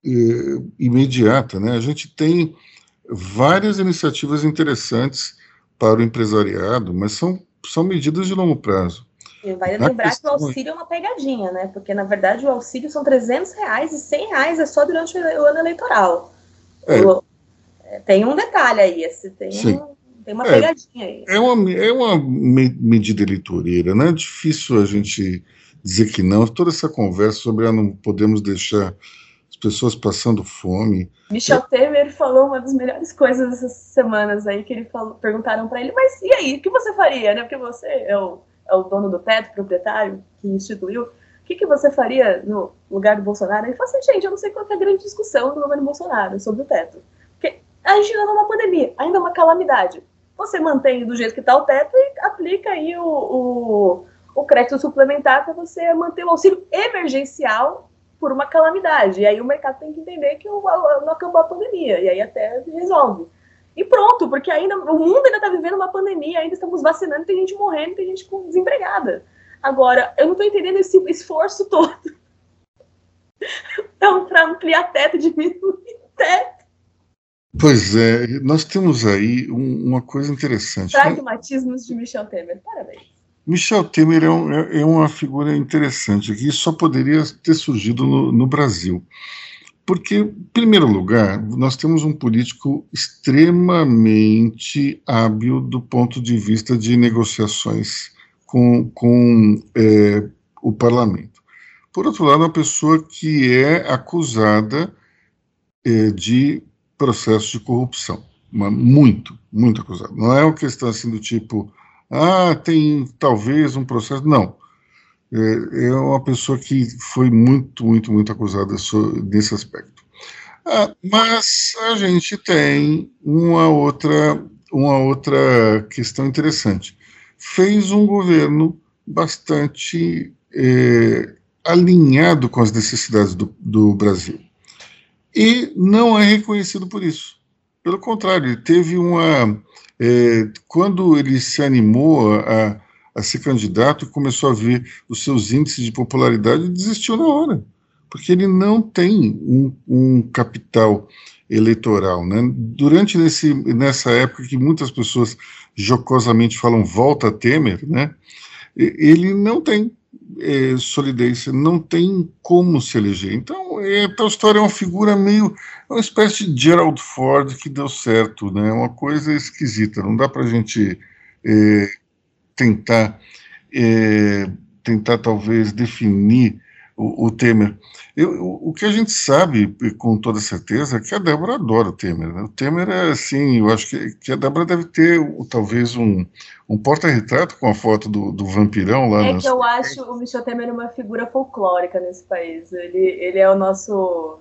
[SPEAKER 1] é, imediata. Né? A gente tem várias iniciativas interessantes para o empresariado, mas são são medidas de longo prazo.
[SPEAKER 3] Vai lembrar questão... que o auxílio é uma pegadinha, né? Porque, na verdade, o auxílio são 300 reais e 100 reais é só durante o ano eleitoral. É. O, é, tem um detalhe aí, esse, tem, um, tem uma é, pegadinha aí. É
[SPEAKER 1] uma, é uma medida eleitoreira, né? É difícil a gente dizer que não. Toda essa conversa sobre ah, não podemos deixar as pessoas passando fome.
[SPEAKER 3] Michel Temer falou uma das melhores coisas essas semanas aí, que ele falou, perguntaram para ele, mas e aí, o que você faria, né? Porque você é o é o dono do teto, proprietário, que instituiu, o que, que você faria no lugar do Bolsonaro? Ele falou assim, gente, eu não sei qual é a grande discussão do governo Bolsonaro sobre o teto. Porque a gente ainda está numa pandemia, ainda é uma calamidade. Você mantém do jeito que está o teto e aplica aí o, o, o crédito suplementar para você manter o auxílio emergencial por uma calamidade. E aí o mercado tem que entender que não acabou a pandemia, e aí até resolve. E pronto, porque ainda o mundo ainda está vivendo uma pandemia, ainda estamos vacinando, tem gente morrendo, tem gente desempregada. Agora, eu não estou entendendo esse esforço todo. <laughs> Então, para ampliar teto, diminuir teto.
[SPEAKER 1] Pois é, nós temos aí um, uma coisa interessante.
[SPEAKER 3] Pragmatismos de Michel Temer, parabéns.
[SPEAKER 1] Michel Temer é, um, é, é uma figura interessante que só poderia ter surgido no, no Brasil. Porque, em primeiro lugar, nós temos um político extremamente hábil do ponto de vista de negociações com, com é, o parlamento. Por outro lado, uma pessoa que é acusada é, de processo de corrupção. Muito, muito acusada. Não é uma questão assim do tipo, ah, tem talvez um processo. Não é, é uma pessoa que foi muito, muito, muito acusada nesse aspecto. Ah, mas a gente tem uma outra, uma outra questão interessante. Fez um governo bastante é, alinhado com as necessidades do, do Brasil. E não é reconhecido por isso. Pelo contrário, ele teve uma. É, quando ele se animou a, a ser candidato e começou a ver os seus índices de popularidade, desistiu na hora, porque ele não tem um, um capital eleitoral. Né? Durante nesse, nessa época que muitas pessoas jocosamente falam volta Temer, né? ele não tem é, solidez, não tem como se eleger. Então, é, a história é uma figura meio, é uma espécie de Gerald Ford que deu certo, né? Uma coisa esquisita. Não dá para a gente é, tentar, é, tentar talvez definir o, o Temer. Eu, o, o, que a gente sabe com toda certeza é que a Débora adora o Temer. Né? O Temer é assim, eu acho que, que a Débora deve ter talvez um, um porta-retrato com a foto do, do vampirão lá.
[SPEAKER 3] É que eu acho o Michel Temer uma figura folclórica nesse país. Ele, ele é o nosso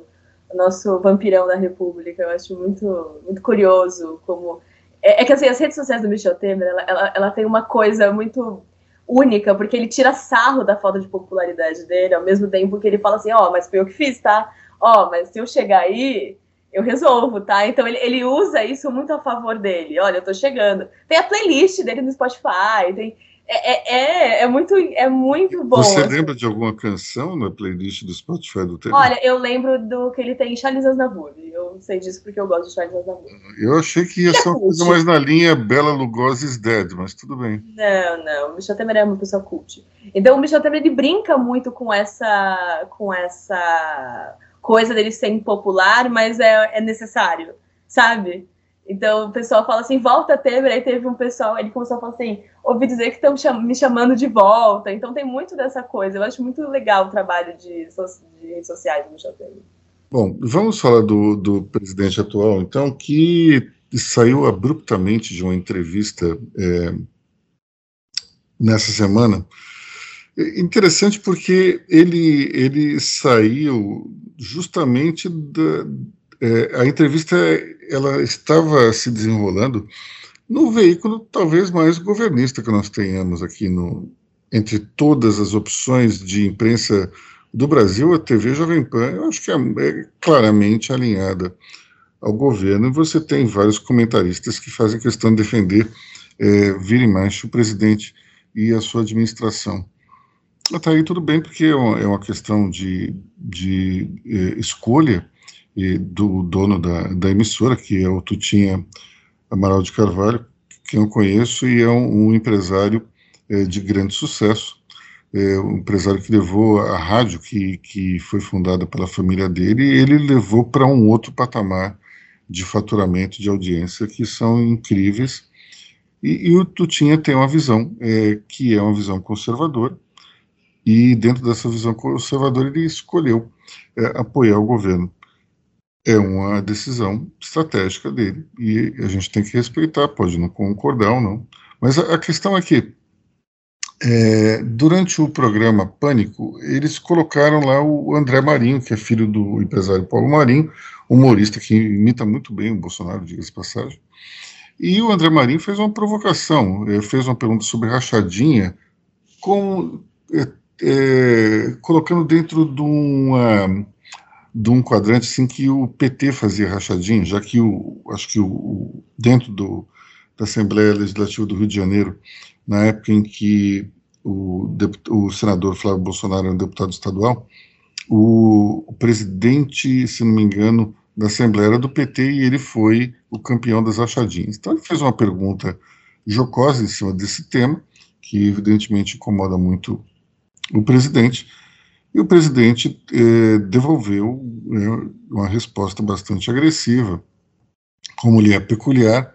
[SPEAKER 3] nosso vampirão da República. Eu acho muito, muito curioso como é, é, que assim, as redes sociais do Michel Temer, ela, ela, ela, tem uma coisa muito única, porque ele tira sarro da falta de popularidade dele, ao mesmo tempo que ele fala assim, ó, oh, mas foi eu que fiz, tá? Ó, oh, mas se eu chegar aí, eu resolvo, tá? Então ele, ele usa isso muito a favor dele. Olha, eu tô chegando. Tem a playlist dele no Spotify, tem é, é, é, é, muito, é muito bom.
[SPEAKER 1] Você assim. lembra de alguma canção na playlist do Spotify do Temer?
[SPEAKER 3] Olha, eu lembro do que ele tem Charles Aznavour. Eu sei disso porque eu gosto de Charles Aznavour.
[SPEAKER 1] Eu achei que ia ser uma coisa mais na linha Bela Lugosi's Dead, mas tudo bem.
[SPEAKER 3] Não, não. O Michel Temer é uma pessoa cult. Então o Michel Temer ele brinca muito com essa, com essa coisa dele ser impopular, mas é, é necessário, sabe? Então o pessoal fala assim, volta Temer, aí teve um pessoal, ele começou a falar assim, ouvi dizer que estão me chamando de volta. Então tem muito dessa coisa. Eu acho muito legal o trabalho de, de redes sociais no Michel Temer.
[SPEAKER 1] Bom, vamos falar do, do presidente atual, então, que saiu abruptamente de uma entrevista é, nessa semana. É interessante porque ele, ele saiu justamente da, é, a entrevista ela estava se desenrolando no veículo talvez mais governista que nós tenhamos aqui no entre todas as opções de imprensa do Brasil, a TV Jovem Pan, eu acho que é, é claramente alinhada ao governo, e você tem vários comentaristas que fazem questão de defender é, vira e mexe o presidente e a sua administração. Até aí tudo bem, porque é uma, é uma questão de, de é, escolha do dono da, da emissora, que é o Tutinha Amaral de Carvalho, que eu conheço, e é um, um empresário é, de grande sucesso. É, um empresário que levou a rádio, que, que foi fundada pela família dele, ele levou para um outro patamar de faturamento, de audiência, que são incríveis. E, e o Tutinha tem uma visão, é, que é uma visão conservadora, e dentro dessa visão conservadora ele escolheu é, apoiar o governo. É uma decisão estratégica dele, e a gente tem que respeitar, pode não concordar ou não. Mas a, a questão é que é, durante o programa Pânico, eles colocaram lá o André Marinho, que é filho do empresário Paulo Marinho, humorista que imita muito bem o Bolsonaro, diga-se passagem. E o André Marinho fez uma provocação, é, fez uma pergunta sobre rachadinha, com, é, é, colocando dentro de, uma, de um quadrante assim que o PT fazia rachadinha, já que o, acho que o, dentro do, da Assembleia Legislativa do Rio de Janeiro na época em que o, o senador Flávio Bolsonaro era um deputado estadual, o, o, presidente, se não me engano, da Assembleia era do PT e ele foi o campeão das achadinhas. Então ele fez uma pergunta jocosa em cima desse tema, que evidentemente incomoda muito o presidente, e o presidente eh, devolveu eh, uma resposta bastante agressiva, como lhe é peculiar,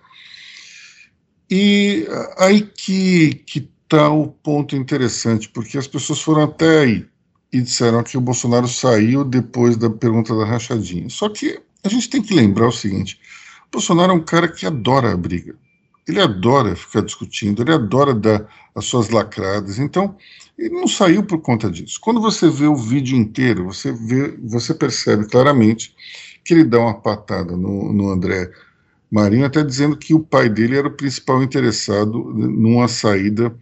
[SPEAKER 1] e aí que está o ponto interessante, porque as pessoas foram até aí e disseram que o Bolsonaro saiu depois da pergunta da rachadinha. Só que a gente tem que lembrar o seguinte: Bolsonaro é um cara que adora a briga. Ele adora ficar discutindo, ele adora dar as suas lacradas. Então, ele não saiu por conta disso. Quando você vê o vídeo inteiro, você vê, você percebe claramente que ele dá uma patada no, no André Marinho, até dizendo que o pai dele era o principal interessado numa saída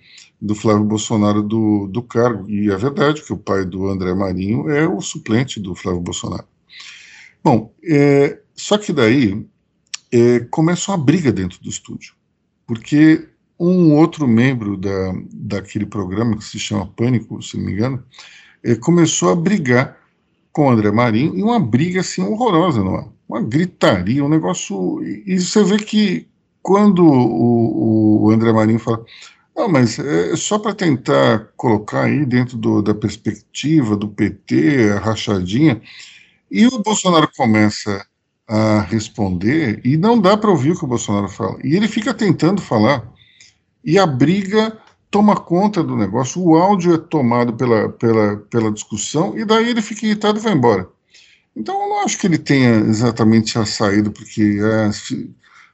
[SPEAKER 1] do Flávio Bolsonaro do, do cargo. E é verdade que o pai do André Marinho é o suplente do Flávio Bolsonaro. Bom, é, só que daí é, começa uma briga dentro do estúdio, porque um outro membro da, daquele programa que se chama Pânico, se não me engano, é, começou a brigar com o André Marinho, e uma briga assim horrorosa, não é? uma gritaria, um negócio. E você vê que quando o, o André Marinho fala, não, mas é só para tentar colocar aí dentro do, da perspectiva do PT, a rachadinha, e o Bolsonaro começa a responder e não dá para ouvir o que o Bolsonaro fala. E ele fica tentando falar, e a briga toma conta do negócio, o áudio é tomado pela, pela, pela discussão, e daí ele fica irritado e vai embora. Então, eu não acho que ele tenha exatamente saído porque é,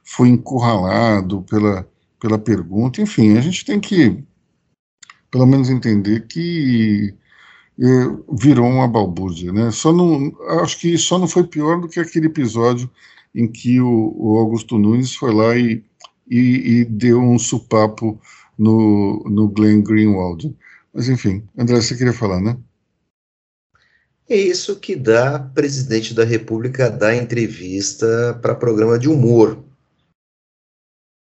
[SPEAKER 1] foi encurralado pela, pela pergunta. Enfim, a gente tem que, pelo menos, entender que virou uma balbúrdia. Né? Só não, acho que só não foi pior do que aquele episódio em que o, o Augusto Nunes foi lá e, e, e, deu um supapo no, no Glenn Greenwald. Mas, enfim, André, você queria falar, né?
[SPEAKER 2] É isso que dá presidente da República dar entrevista para programa de humor.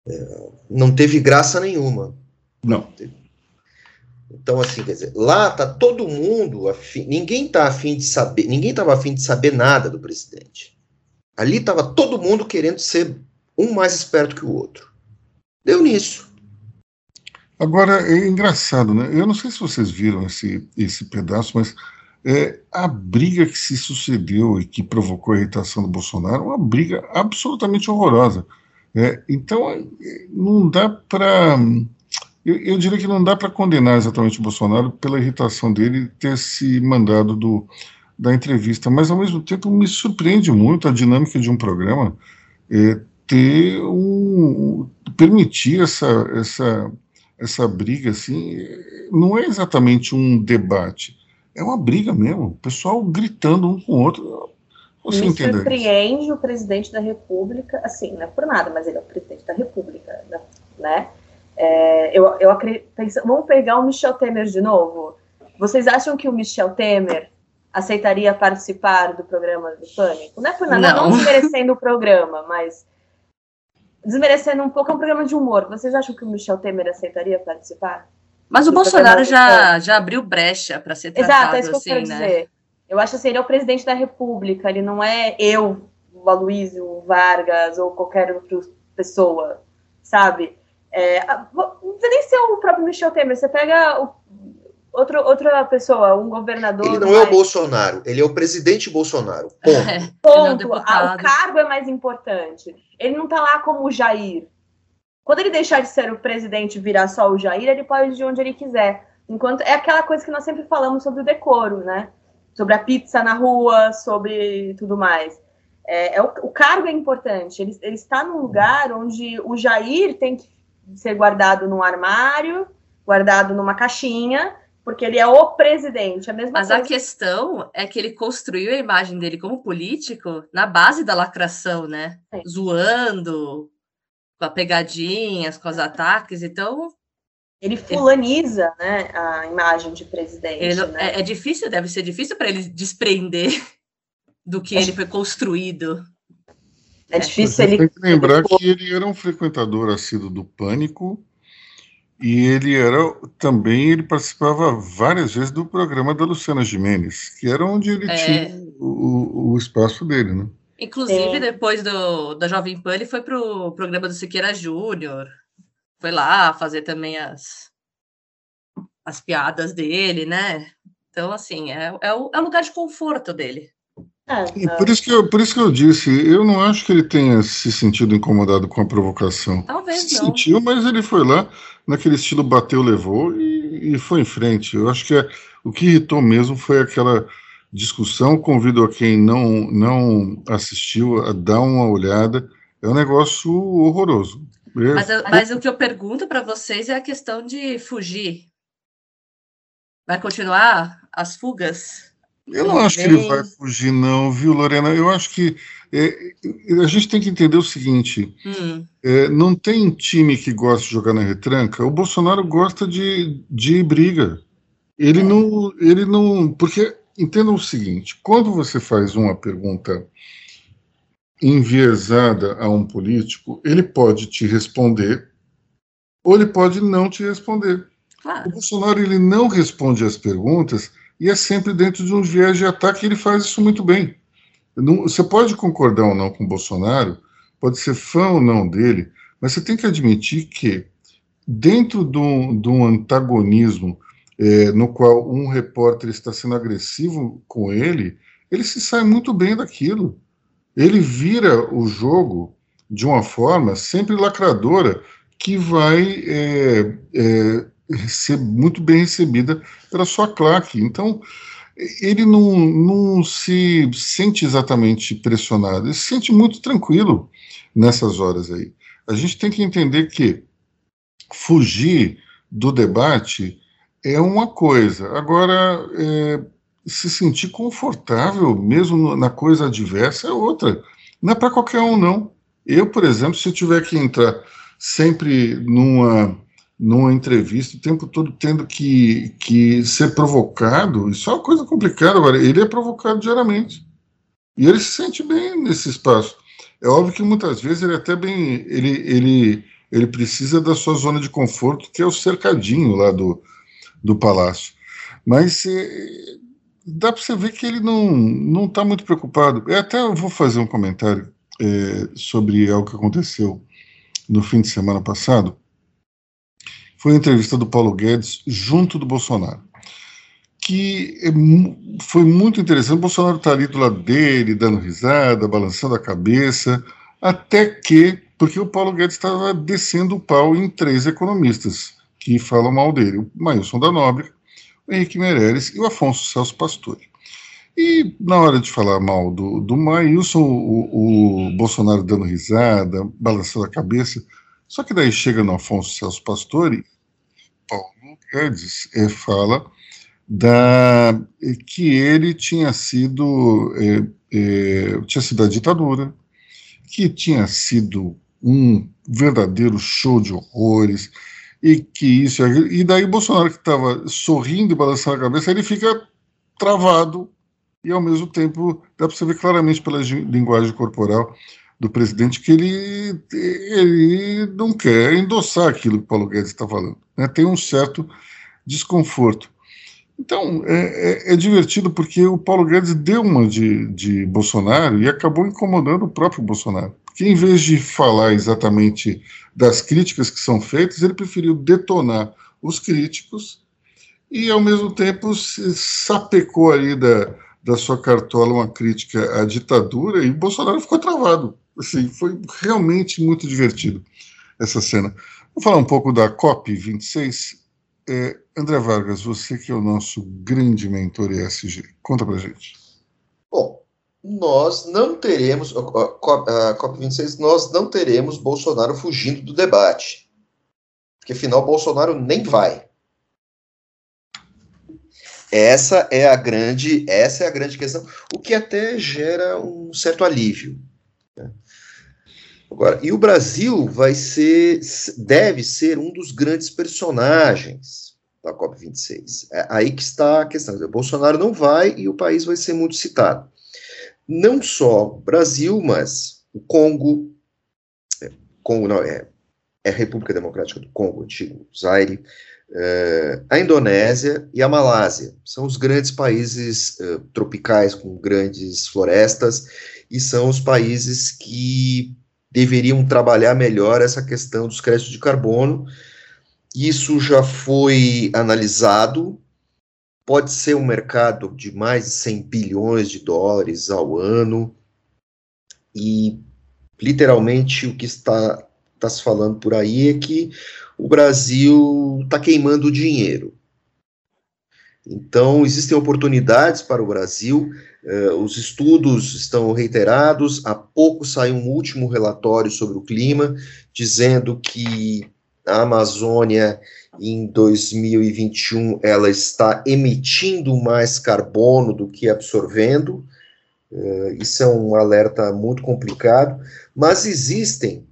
[SPEAKER 2] É, não teve graça nenhuma.
[SPEAKER 1] Não.
[SPEAKER 2] Então, assim, quer dizer, lá tá todo mundo afim, ninguém tá afim de saber, ninguém estava afim de saber nada do presidente. Ali estava todo mundo querendo ser um mais esperto que o outro. Deu nisso.
[SPEAKER 1] Agora, é engraçado, né? Eu não sei se vocês viram esse, esse pedaço, mas é, a briga que se sucedeu e que provocou a irritação do Bolsonaro é uma briga absolutamente horrorosa. É, então, é, não dá para. Eu, eu, diria que não dá para condenar exatamente o Bolsonaro pela irritação dele ter se mandado do, da entrevista, mas ao mesmo tempo me surpreende muito a dinâmica de um programa é, ter um. permitir essa, essa, essa briga assim. Não é exatamente um debate é uma briga mesmo, o pessoal gritando um com o outro.
[SPEAKER 3] Você Me entender surpreende o presidente da República, assim, não é por nada, mas ele é o presidente da República, né? É, eu, eu acredito, vamos pegar o Michel Temer de novo. Vocês acham que o Michel Temer aceitaria participar do programa do Pânico? Não é por nada, não, não desmerecendo o programa, mas desmerecendo um pouco, é um programa de humor. Vocês acham que o Michel Temer aceitaria participar?
[SPEAKER 4] Mas o Bolsonaro já, já abriu brecha para ser tratado Exato, é isso que assim, eu quero
[SPEAKER 3] né? dizer. Eu acho assim, ele é o presidente da República, ele não é eu, o Aloysio, Vargas ou qualquer outra pessoa, sabe? É, precisa nem ser o próprio Michel Temer, você pega o, outro, outra pessoa, um governador.
[SPEAKER 2] Ele não mais... é o Bolsonaro, ele é o presidente Bolsonaro. Ponto.
[SPEAKER 3] É, Ponto. É o, ah, o cargo é mais importante. Ele não está lá como o Jair. Quando ele deixar de ser o presidente e virar só o Jair, ele pode ir de onde ele quiser. Enquanto é aquela coisa que nós sempre falamos sobre o decoro, né? Sobre a pizza na rua, sobre tudo mais. É, é o, o, cargo é importante. Ele, ele está num lugar onde o Jair tem que ser guardado num armário, guardado numa caixinha, porque ele é o presidente. A mesma
[SPEAKER 4] Mas
[SPEAKER 3] coisa...
[SPEAKER 4] a questão é que ele construiu a imagem dele como político na base da lacração, né? Sim. Zoando, com as pegadinhas, com os ataques. Então.
[SPEAKER 3] Ele fulaniza né, a imagem de presidente.
[SPEAKER 4] Ele,
[SPEAKER 3] né?
[SPEAKER 4] é, é, difícil, deve ser difícil para ele desprender do que é. ele foi construído.
[SPEAKER 3] É difícil ele.
[SPEAKER 1] Tem que lembrar que ele era um frequentador assíduo do Pânico e ele era também ele participava várias vezes do programa da Luciana Jimenez, que era onde ele é. tinha o, o, espaço dele, né?
[SPEAKER 4] Inclusive, é. depois do, da Jovem Pan, ele foi pro programa do Siqueira Júnior. Foi lá fazer também as, as piadas dele, né? Então, assim, é, é, o, é o lugar de conforto dele.
[SPEAKER 1] É, por, isso que eu, por isso que eu disse, eu não acho que ele tenha se sentido incomodado com a provocação.
[SPEAKER 4] Talvez
[SPEAKER 1] se
[SPEAKER 4] não.
[SPEAKER 1] sentiu, mas ele foi lá, naquele estilo bateu, levou e, e foi em frente. Eu acho que é, o que irritou mesmo foi aquela discussão. Convido a quem não, não assistiu a dar uma olhada. É um negócio horroroso.
[SPEAKER 4] Mas, mas o que eu pergunto para vocês é a questão de fugir. Vai continuar as fugas?
[SPEAKER 1] Eu não acho que ele vai fugir, não, viu, Lorena? Eu acho que é, a gente tem que entender o seguinte: hum. é, não tem time que gosta de jogar na retranca. O Bolsonaro gosta de, de briga. Ele é. não. Ele não. Porque entendam o seguinte: quando você faz uma pergunta enviesada a um político, ele pode te responder ou ele pode não te responder. Claro. O Bolsonaro ele não responde às perguntas e é sempre dentro de um viés de ataque, e ele faz isso muito bem. Não, você pode concordar ou não com o Bolsonaro, pode ser fã ou não dele, mas você tem que admitir que, dentro de um, de um antagonismo é, no qual um repórter está sendo agressivo com ele, ele se sai muito bem daquilo. Ele vira o jogo de uma forma sempre lacradora que vai é, é, muito bem recebida pela sua claque. Então, ele não, não se sente exatamente pressionado, ele se sente muito tranquilo nessas horas aí. A gente tem que entender que fugir do debate é uma coisa, agora é, se sentir confortável mesmo na coisa adversa é outra. Não é para qualquer um, não. Eu, por exemplo, se eu tiver que entrar sempre numa numa entrevista, o tempo todo tendo que, que ser provocado, isso é uma coisa complicada. Agora, ele é provocado diariamente. E ele se sente bem nesse espaço. É óbvio que muitas vezes ele até bem. Ele, ele, ele precisa da sua zona de conforto, que é o cercadinho lá do, do palácio. Mas é, dá para você ver que ele não está muito preocupado. Eu até vou fazer um comentário é, sobre algo que aconteceu no fim de semana passado foi a entrevista do Paulo Guedes junto do Bolsonaro, que é foi muito interessante. O Bolsonaro está ali do lado dele, dando risada, balançando a cabeça, até que, porque o Paulo Guedes estava descendo o pau em três economistas que falam mal dele: o Mailson da Nóbrega, o Henrique Meirelles e o Afonso Celso Pastore. E na hora de falar mal do, do Mailson, o, o Bolsonaro dando risada, balançando a cabeça, só que daí chega no Afonso Celso Pastore Guedes é, fala da que ele tinha sido é, tinha sido a ditadura, que tinha sido um verdadeiro show de horrores e que isso e daí Bolsonaro que estava sorrindo e balançando a cabeça ele fica travado e ao mesmo tempo dá para você ver claramente pela linguagem corporal do presidente que ele, ele não quer endossar aquilo que o Paulo Guedes está falando. Né? Tem um certo desconforto. Então, é, é, é, divertido porque o Paulo Guedes deu uma de, de Bolsonaro e acabou incomodando o próprio Bolsonaro. que em vez de falar exatamente das críticas que são feitas, ele preferiu detonar os críticos e, ao mesmo tempo, sapecou ali da, da sua cartola uma crítica à ditadura e Bolsonaro ficou travado. Assim, foi realmente muito divertido essa cena. Vou falar um pouco da COP26. É, André Vargas, você que é o nosso grande mentor ESG, conta pra gente.
[SPEAKER 2] Bom, nós não teremos, a COP26, nós não teremos Bolsonaro fugindo do debate. Porque afinal Bolsonaro nem vai. Essa é a grande, essa é a grande questão, o que até gera um certo alívio. Agora, e o Brasil vai ser, deve ser um dos grandes personagens da COP26. É aí que está a questão. O Bolsonaro não vai e o país vai ser muito citado. Não só o Brasil, mas o Congo, é, Congo não, é, é a República Democrática do Congo, antigo Zaire, é, a Indonésia e a Malásia. São os grandes países é, tropicais com grandes florestas e são os países que deveriam trabalhar melhor essa questão dos créditos de carbono. Isso já foi analisado. Pode ser um mercado de mais de 100 bilhões de dólares ao ano. E, literalmente, o que está, está se falando por aí é que o Brasil está queimando dinheiro. Então, existem oportunidades para o Brasil Uh, os estudos estão reiterados. Há pouco saiu um último relatório sobre o clima, dizendo que a Amazônia, em 2021, ela está emitindo mais carbono do que absorvendo. Uh, isso é um alerta muito complicado, mas existem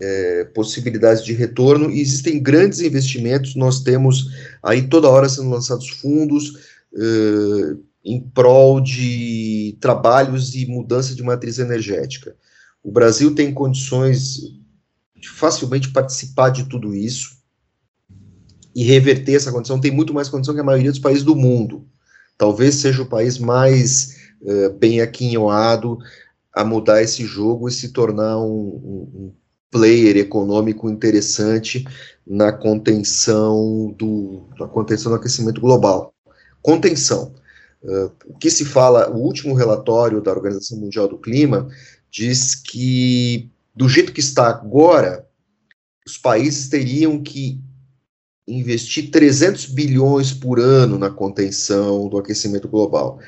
[SPEAKER 2] é, possibilidades de retorno e existem grandes investimentos. Nós temos aí toda hora sendo lançados fundos. Uh, em prol de trabalhos e mudança de matriz energética. O Brasil tem condições de facilmente participar de tudo isso e reverter essa condição. Tem muito mais condição que a maioria dos países do mundo. Talvez seja o país mais uh, bem aquinhoado a mudar esse jogo e se tornar um, um, um player econômico interessante na contenção do, na contenção do aquecimento global. Contenção o que se fala, o último relatório da Organização Mundial do Clima diz que, do jeito que está agora, os países teriam que investir 300 bilhões por ano na contenção do aquecimento global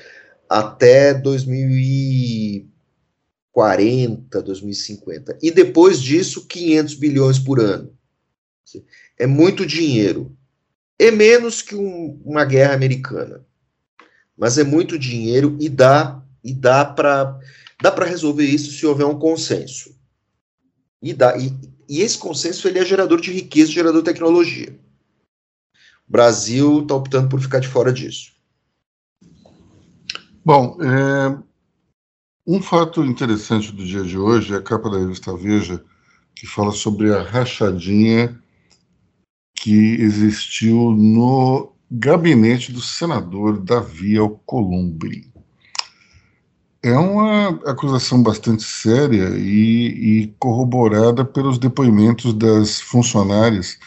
[SPEAKER 2] até 2040, 2050. E depois disso, 500 bilhões por ano. É muito dinheiro. É menos que um, uma guerra americana mas é muito dinheiro e dá e dá para dá para resolver isso se houver um consenso. E, dá, e, e esse consenso ele é gerador de riqueza, gerador de tecnologia. O Brasil está optando por ficar de fora disso.
[SPEAKER 1] Bom, é, um fato interessante do dia de hoje é a capa da revista Veja, que fala sobre a rachadinha que existiu no gabinete do senador Davi Alcolumbre. É uma acusação bastante séria e, e corroborada pelos depoimentos das funcionárias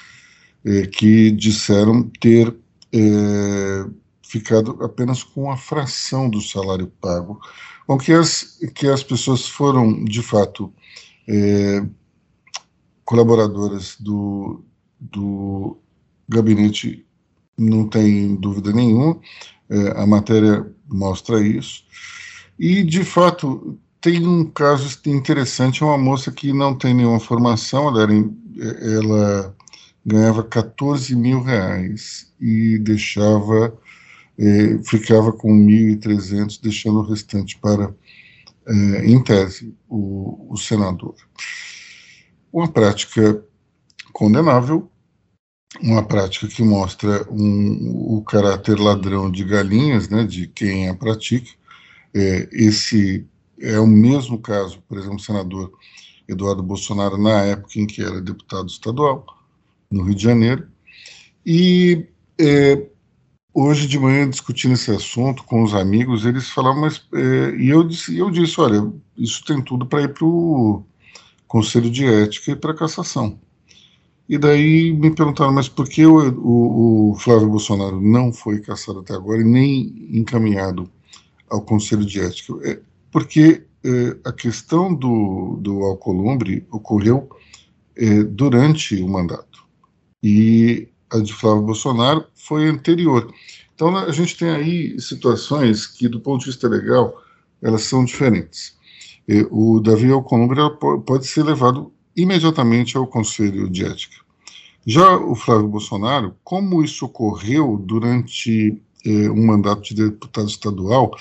[SPEAKER 1] eh, que disseram ter eh, ficado apenas com a fração do salário pago, com que as, que as pessoas foram, de fato, eh, colaboradoras do, do gabinete não tem dúvida nenhuma, é, a matéria mostra isso. E, de fato, tem um caso interessante, uma moça que não tem nenhuma formação, ela, era, ela ganhava 14 mil reais e deixava, é, ficava com 1.300, deixando o restante para, é, em tese, o, o senador. Uma prática condenável, uma prática que mostra um, o caráter ladrão de galinhas, né, de quem a pratica. É, esse é o mesmo caso, por exemplo, o senador Eduardo Bolsonaro, na época em que era deputado estadual, no Rio de Janeiro. E é, hoje de manhã, discutindo esse assunto com os amigos, eles falavam, mas. É, e eu disse, eu disse: olha, isso tem tudo para ir para o Conselho de Ética e para cassação. E daí me perguntaram, mas por que o, o, o, Flávio Bolsonaro não foi caçado até agora e nem encaminhado ao Conselho de Ética? É porque é, a questão do, do Alcolumbre ocorreu é, durante o mandato. E a de Flávio Bolsonaro foi anterior. Então a gente tem aí situações que, do ponto de vista legal, elas são diferentes. É, o Davi Alcolumbre pode ser levado imediatamente ao Conselho de Ética. Já o Flávio Bolsonaro, como isso ocorreu durante eh, um mandato de deputado estadual,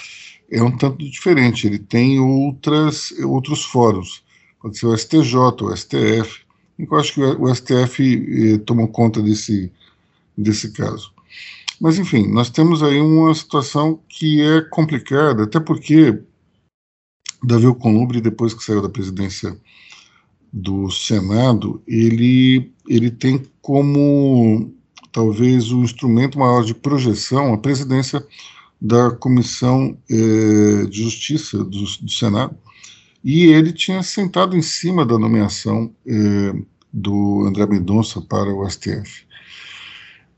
[SPEAKER 1] é um tanto diferente. Ele tem outras, outros fóruns, pode ser o STJ, o STF. Eu acho que o STF eh, tomou conta desse, desse caso. Mas, enfim, nós temos aí uma situação que é complicada, até porque Davi Alcolumbre, depois que saiu da presidência do Senado, ele, ele tem como talvez o um instrumento maior de projeção a presidência da Comissão eh, de Justiça do, do, Senado, e ele tinha sentado em cima da nomeação eh, do André Mendonça para o STF.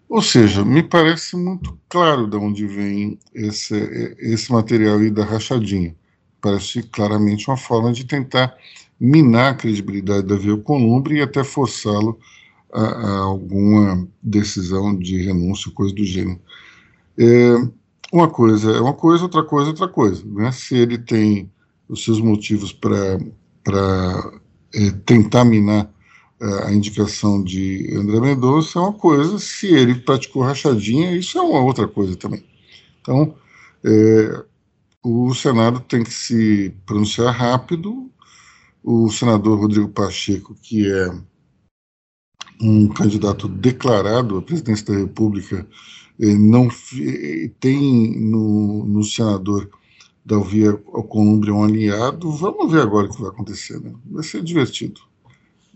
[SPEAKER 1] Ou seja, me parece muito claro de onde vem esse, esse material aí da rachadinha. Parece claramente uma forma de tentar minar a credibilidade da Via Columbre e até forçá-lo a, a, alguma decisão de renúncia, coisa do gênero. É, uma coisa é uma coisa, outra coisa é outra coisa. Né? Se ele tem os seus motivos para é, tentar minar é, a indicação de André Mendonça é uma coisa, se ele praticou rachadinha, isso é uma outra coisa também. Então, é, o Senado tem que se pronunciar rápido o senador Rodrigo Pacheco, que é um candidato declarado à presidência da República, não tem no, no senador Dalvi Alcolumbre um aliado. Vamos ver agora o que vai acontecer. Né? Vai ser divertido.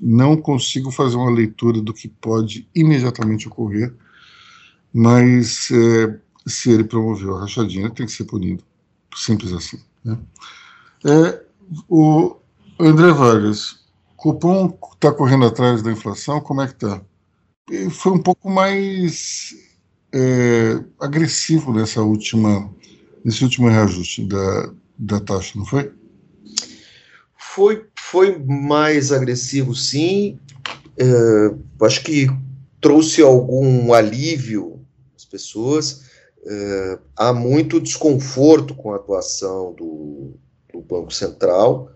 [SPEAKER 1] Não consigo fazer uma leitura do que pode imediatamente ocorrer, mas é, se ele promoveu a rachadinha, tem que ser punido. Simples assim. Né? É, o, André Vargas, Cupom está correndo atrás da inflação, como é que está? Foi um pouco mais é, agressivo nessa última, nesse último reajuste da, da taxa, não foi?
[SPEAKER 2] Foi, foi mais agressivo, sim. É, acho que trouxe algum alívio às pessoas. É, há muito desconforto com a atuação do, do Banco Central.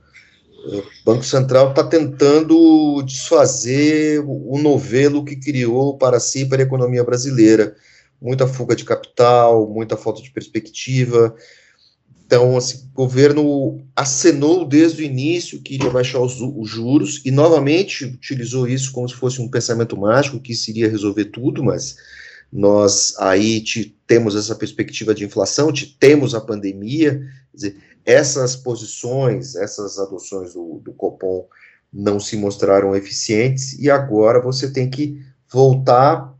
[SPEAKER 2] O Banco Central está tentando desfazer o novelo que criou para si para a economia brasileira. Muita fuga de capital, muita falta de perspectiva. Então, assim, o governo acenou desde o início que iria baixar os, os, juros e novamente utilizou isso como se fosse um pensamento mágico que isso iria resolver tudo, mas nós aí te, temos essa perspectiva de inflação, te, temos a pandemia, dizer, essas posições, essas adoções do, do Copom não se mostraram eficientes e agora você tem que voltar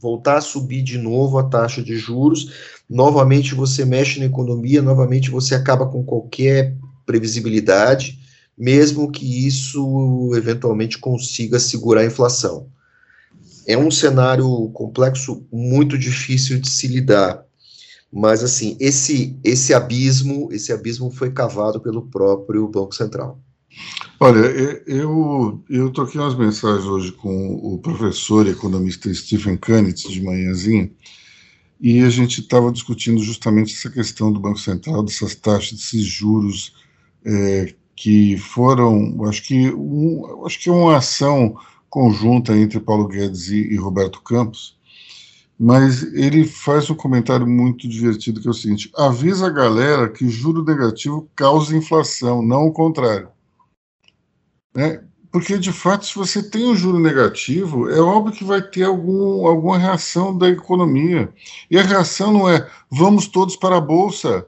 [SPEAKER 2] voltar a subir de novo a taxa de juros, novamente você mexe na economia, novamente você acaba com qualquer previsibilidade, mesmo que isso eventualmente consiga segurar a inflação. É um cenário complexo muito difícil de se lidar. Mas assim, esse esse abismo, esse abismo foi cavado pelo próprio Banco Central.
[SPEAKER 1] Olha, eu eu troquei umas mensagens hoje com o professor e economista Stephen Kanitz de manhãzinha, e a gente estava discutindo justamente essa questão do Banco Central, dessas taxas, desses juros é, que foram, acho que um, acho que uma ação conjunta entre Paulo Guedes e, e Roberto Campos, mas ele faz um comentário muito divertido que é o seguinte: avisa a galera que juro negativo causa inflação, não o contrário. Né? Porque, de fato, se você tem um juro negativo, é óbvio que vai ter algum, alguma reação da economia. E a reação não é vamos todos para a Bolsa.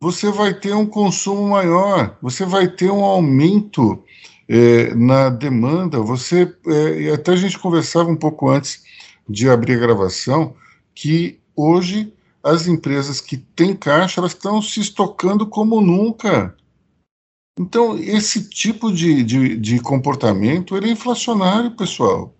[SPEAKER 1] Você vai ter um consumo maior, você vai ter um aumento é, na demanda. Você, é, até a gente conversava um pouco antes de abrir a gravação que hoje as empresas que têm caixa elas estão se estocando como nunca. Então, esse tipo de, de, de comportamento ele é inflacionário, pessoal.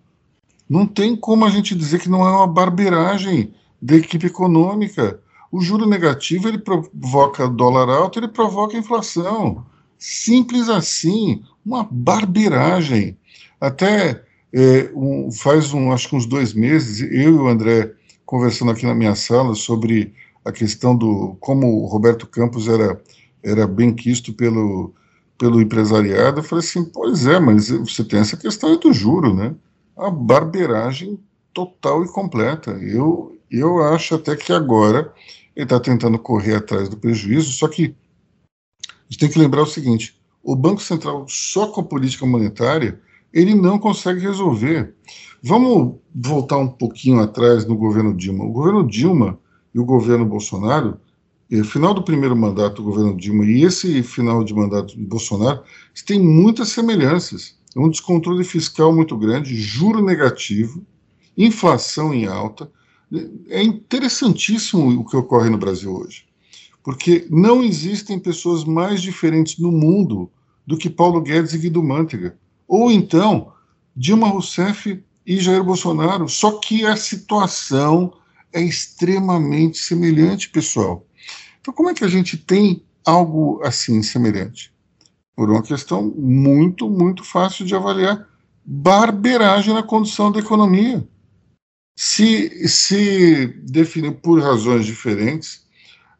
[SPEAKER 1] Não tem como a gente dizer que não é uma barbeiragem da equipe econômica. O juro negativo ele provoca dólar alto, ele provoca inflação. Simples assim, uma barbeiragem. Até é, um, faz um, acho que uns dois meses, eu e o André conversando aqui na minha sala sobre a questão do como o Roberto Campos era, era bem quisto pelo, pelo empresariado, eu falei assim, pois é, mas você tem essa questão do juro, né? A barbeiragem total e completa. Eu, eu acho até que agora ele está tentando correr atrás do prejuízo, só que a gente tem que lembrar o seguinte: o Banco Central, só com a política monetária, ele não consegue resolver. Vamos voltar um pouquinho atrás no governo Dilma. O governo Dilma e o governo Bolsonaro, eh, final do primeiro mandato do governo Dilma e esse final de mandato de Bolsonaro, têm muitas semelhanças. É um descontrole fiscal muito grande, juro negativo, inflação em alta. É interessantíssimo o que ocorre no Brasil hoje, porque não existem pessoas mais diferentes no mundo do que Paulo Guedes e Guido Mantega. Ou então, Dilma Rousseff e Jair Bolsonaro, só que a situação é extremamente semelhante, pessoal. Então, como é que a gente tem algo assim semelhante? Por uma questão muito, muito fácil de avaliar: barberagem na condução da economia. Se, se definiu por razões diferentes,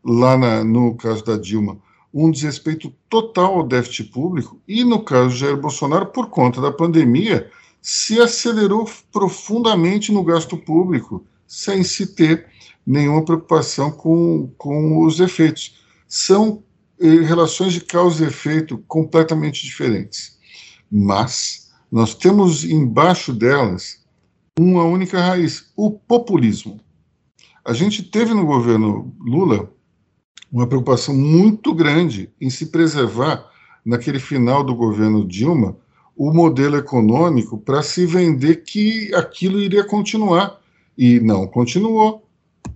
[SPEAKER 1] lá na, no caso da Dilma, um desrespeito total ao déficit público, e no caso de Jair Bolsonaro, por conta da pandemia, se acelerou profundamente no gasto público, sem se ter nenhuma preocupação com, com os efeitos. São eh, relações de causa e efeito completamente diferentes. Mas nós temos embaixo delas uma única raiz: o populismo. A gente teve no governo Lula uma preocupação muito grande em se preservar, naquele final do governo Dilma, o modelo econômico para se vender que aquilo iria continuar. E não continuou.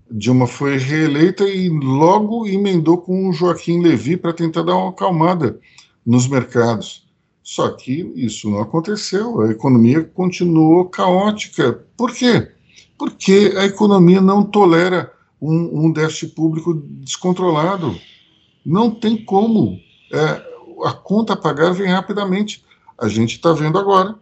[SPEAKER 1] Dilma foi reeleita e logo emendou com o Joaquim Levy para tentar dar uma acalmada nos mercados. Só que isso não aconteceu, a economia continuou caótica. Por quê? Porque a economia não tolera um, um déficit público descontrolado. Não tem como. É, a conta a pagar vem rapidamente. A gente está vendo agora.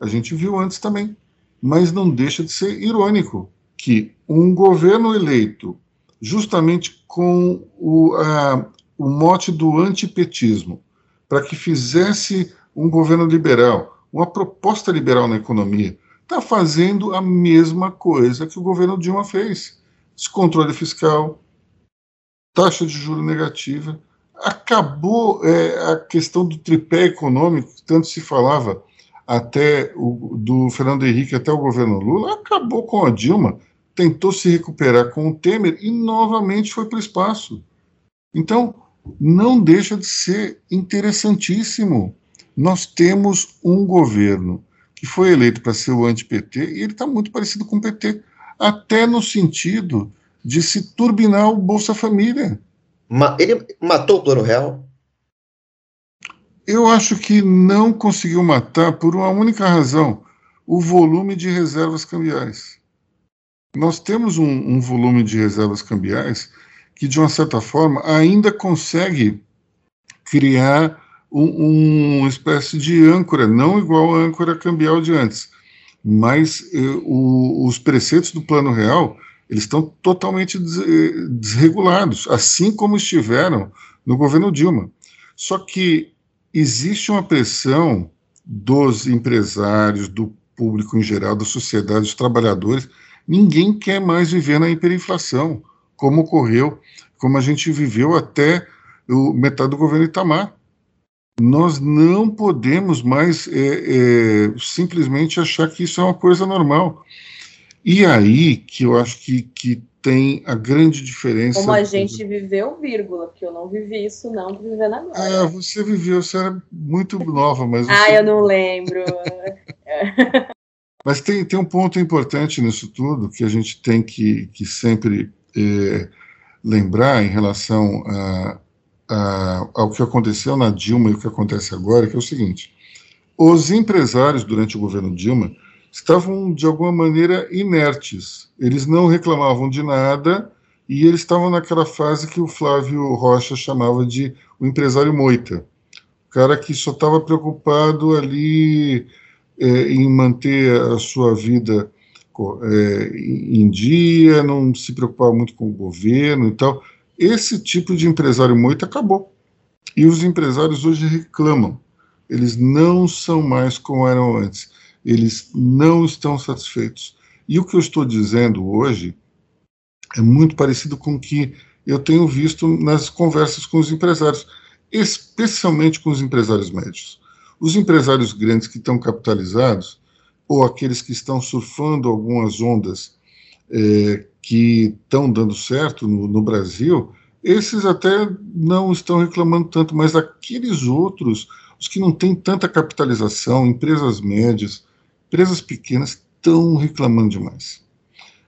[SPEAKER 1] A gente viu antes também. Mas não deixa de ser irônico que um governo eleito, justamente com o, a, o mote do antipetismo, para que fizesse um governo liberal, uma proposta liberal na economia, está fazendo a mesma coisa que o governo Dilma fez descontrole fiscal, taxa de juro negativa. Acabou é, a questão do tripé econômico, que tanto se falava até o, do Fernando Henrique até o governo Lula, acabou com a Dilma, tentou se recuperar com o Temer e novamente foi para o espaço. Então, não deixa de ser interessantíssimo. Nós temos um governo que foi eleito para ser o anti-PT e ele está muito parecido com o PT até no sentido de se turbinar o Bolsa Família.
[SPEAKER 2] Ele matou o Plano Real?
[SPEAKER 1] Eu acho que não conseguiu matar por uma única razão: o volume de reservas cambiais. Nós temos um, um volume de reservas cambiais que, de uma certa forma, ainda consegue criar um, uma espécie de âncora, não igual a âncora cambial de antes, mas eh, o, os preceitos do Plano Real eles estão totalmente eh, desregulados, assim como estiveram no governo Dilma. Só que existe uma pressão dos empresários, do público em geral, da sociedade, dos trabalhadores. Ninguém quer mais viver na hiperinflação, como ocorreu, como a gente viveu até o metade do governo Itamar nós não podemos mais é, é, simplesmente achar que isso é uma coisa normal. E aí que eu acho que, que tem a grande diferença.
[SPEAKER 3] Como a gente viveu, vírgula, porque eu não vivi isso, não, tô vivendo agora.
[SPEAKER 1] Ah, você viveu, você era muito nova, mas. <laughs>
[SPEAKER 3] ah, eu não lembro. <laughs>
[SPEAKER 1] mas tem, tem um ponto importante nisso tudo que a gente tem que, que sempre é, lembrar em relação a, ao que aconteceu na Dilma e o que acontece agora, que é o seguinte: os empresários durante o governo Dilma estavam de alguma maneira inertes. Eles não reclamavam de nada e eles estavam naquela fase que o Flávio Rocha chamava de o empresário moita, o cara que só estava preocupado ali é, em manter a sua vida é, em dia, não se preocupava muito com o governo e tal. Esse tipo de empresário moita acabou. E os empresários hoje reclamam. Eles não são mais como eram antes. Eles não estão satisfeitos. E o que eu estou dizendo hoje é muito parecido com o que eu tenho visto nas conversas com os empresários, especialmente com os empresários médios. Os empresários grandes que estão capitalizados, ou aqueles que estão surfando algumas ondas é, que estão dando certo no, no, Brasil, esses até não estão reclamando tanto, mas aqueles outros, os que não têm tanta capitalização, empresas médias, empresas pequenas, estão reclamando demais.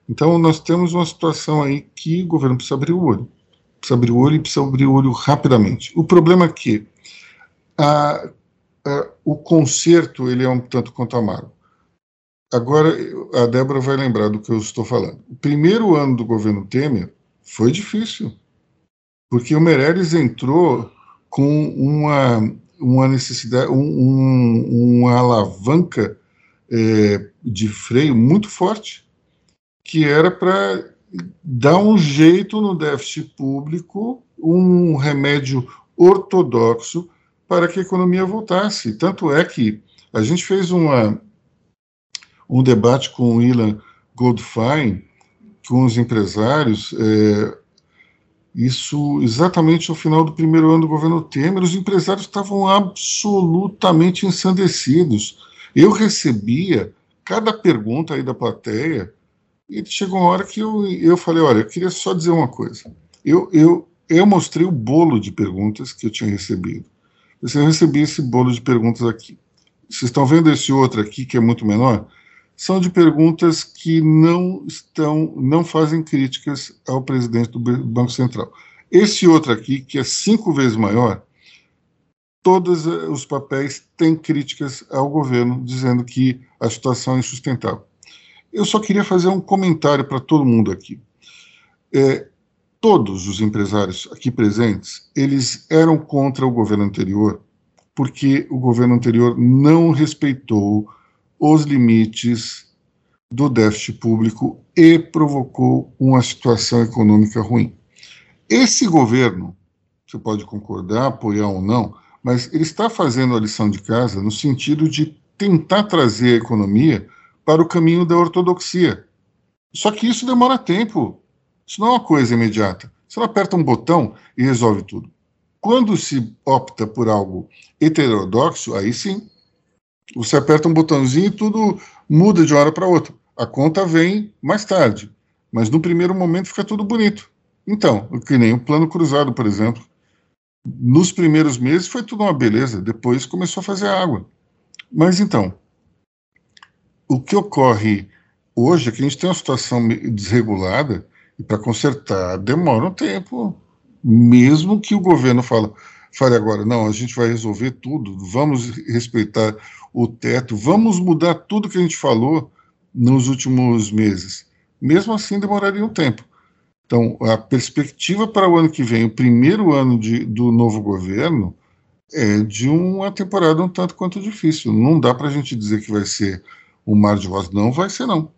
[SPEAKER 1] Então, nós temos uma situação aí que o governo precisa abrir o olho. Precisa abrir o olho e precisa abrir o olho rapidamente. O problema é que a, a, o conserto ele é um tanto quanto amargo. Agora, a Débora vai lembrar do que eu estou falando. O primeiro ano do governo Temer foi difícil, porque o Meirelles entrou com uma, uma necessidade, um, um, uma alavanca é, de freio muito forte que era para dar um jeito no déficit público, um remédio ortodoxo para que a economia voltasse. Tanto é que a gente fez uma, um debate com o Ilan Goldfein, com os empresários, é, isso exatamente no final do primeiro ano do governo Temer, os empresários estavam absolutamente ensandecidos. Eu recebia cada pergunta aí da plateia e chegou uma hora que eu, eu falei, olha, eu queria só dizer uma coisa. Eu, eu, eu mostrei o bolo de perguntas que eu tinha recebido. Eu recebi esse bolo de perguntas aqui. Vocês estão vendo esse outro aqui, que é muito menor? São de perguntas que não estão, não fazem críticas ao presidente do Banco Central. Esse outro aqui, que é cinco vezes maior, todos os papéis têm críticas ao governo, dizendo que a situação é insustentável. Eu só queria fazer um comentário para todo mundo aqui. É, todos os empresários aqui presentes, eles eram contra o governo anterior, porque o governo anterior não respeitou os limites do déficit público e provocou uma situação econômica ruim. Esse governo, você pode concordar, apoiar ou não, mas ele está fazendo a lição de casa no sentido de tentar trazer a economia para o caminho da ortodoxia. Só que isso demora tempo. Isso não é uma coisa imediata. Você não aperta um botão e resolve tudo. Quando se opta por algo heterodoxo, aí sim. Você aperta um botãozinho e tudo muda de hora para outra. A conta vem mais tarde. Mas no primeiro momento fica tudo bonito. Então, que nem o plano cruzado, por exemplo. Nos primeiros meses foi tudo uma beleza, depois começou a fazer água. Mas então, o que ocorre hoje é que a gente tem uma situação desregulada e para consertar demora um tempo, mesmo que o governo fala, fale agora, não, a gente vai resolver tudo, vamos respeitar o teto, vamos mudar tudo que a gente falou nos últimos meses. Mesmo assim, demoraria um tempo. Então, a perspectiva para o ano que vem, o primeiro ano de, do novo governo, é de uma temporada um tanto quanto difícil. Não dá para a gente dizer que vai ser o mar de rosa. Não vai ser, não.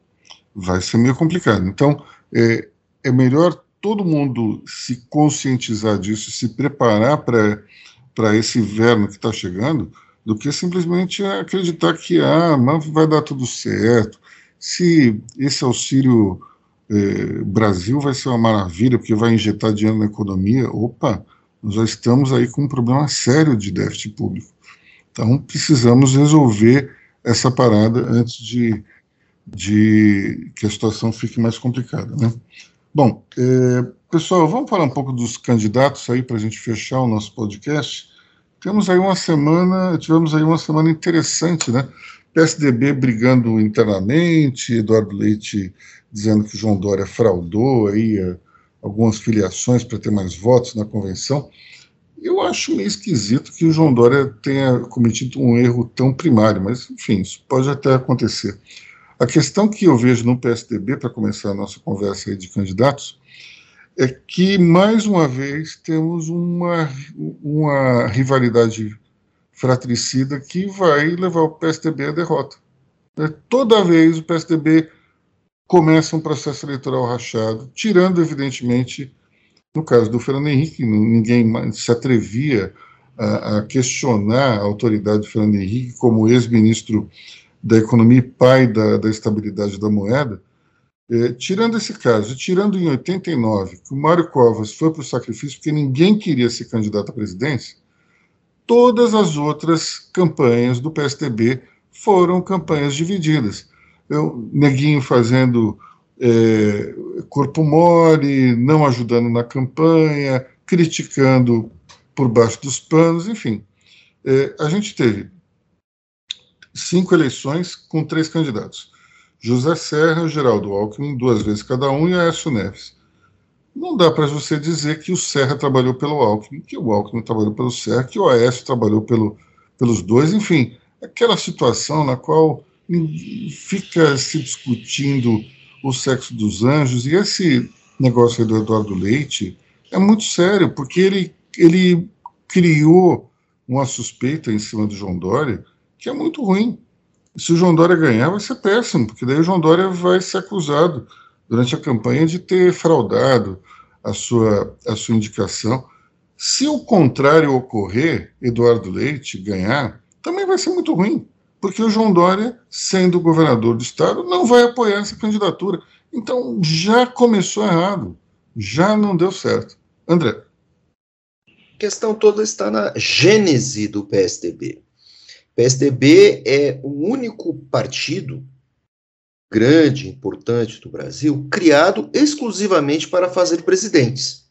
[SPEAKER 1] Vai ser meio complicado. Então, é, é melhor todo mundo se conscientizar disso, se preparar para esse inverno que está chegando, do que simplesmente acreditar que ah, vai dar tudo certo. Se esse auxílio é, Brasil vai ser uma maravilha, porque vai injetar dinheiro na economia, opa, nós já estamos aí com um problema sério de déficit público. Então, precisamos resolver essa parada antes de, de que a situação fique mais complicada. Né? Bom, é, pessoal, vamos falar um pouco dos candidatos aí para a gente fechar o nosso podcast. Temos aí uma semana, tivemos aí uma semana interessante, né? PSDB brigando internamente, Eduardo Leite dizendo que João Dória fraudou aí é, algumas filiações para ter mais votos na convenção. Eu acho meio esquisito que o João Dória tenha cometido um erro tão primário, mas, enfim, isso pode até acontecer. A questão que eu vejo no PSDB, para começar a nossa conversa de candidatos, é que, mais uma vez, temos uma, uma rivalidade fratricida que vai levar o PSDB à derrota. É, toda vez o PSDB começa um processo eleitoral rachado, tirando, evidentemente, no caso do Fernando Henrique, ninguém se atrevia a, a questionar a autoridade do Fernando Henrique como ex-ministro da Economia e pai da, da estabilidade da moeda. É, tirando esse caso, tirando em 89, que o Mário Covas foi para o sacrifício porque ninguém queria ser candidato à presidência, todas as outras campanhas do PSDB foram campanhas divididas. Eu, Neguinho fazendo é, corpo mole, não ajudando na campanha, criticando por baixo dos panos, enfim. É, a gente teve cinco eleições com três candidatos. José Serra, Geraldo Alckmin, duas vezes cada um, e Aécio Neves. Não dá para você dizer que o Serra trabalhou pelo Alckmin, que o Alckmin trabalhou pelo Serra, que o Aécio trabalhou pelo, pelos dois, enfim, aquela situação na qual fica se discutindo o sexo dos anjos, e esse negócio do Eduardo Leite é muito sério, porque ele, ele criou uma suspeita em cima do João Dória que é muito ruim. Se o João Dória ganhar, vai ser péssimo, porque daí o João Dória vai ser acusado durante a campanha de ter fraudado a sua, a sua indicação. Se o contrário ocorrer, Eduardo Leite ganhar, também vai ser muito ruim, porque o João Dória, sendo governador do estado, não vai apoiar essa candidatura. Então já começou errado, já não deu certo. André.
[SPEAKER 2] A questão toda está na gênese do PSDB. PSDB é o único partido grande, importante do Brasil, criado exclusivamente para fazer presidentes.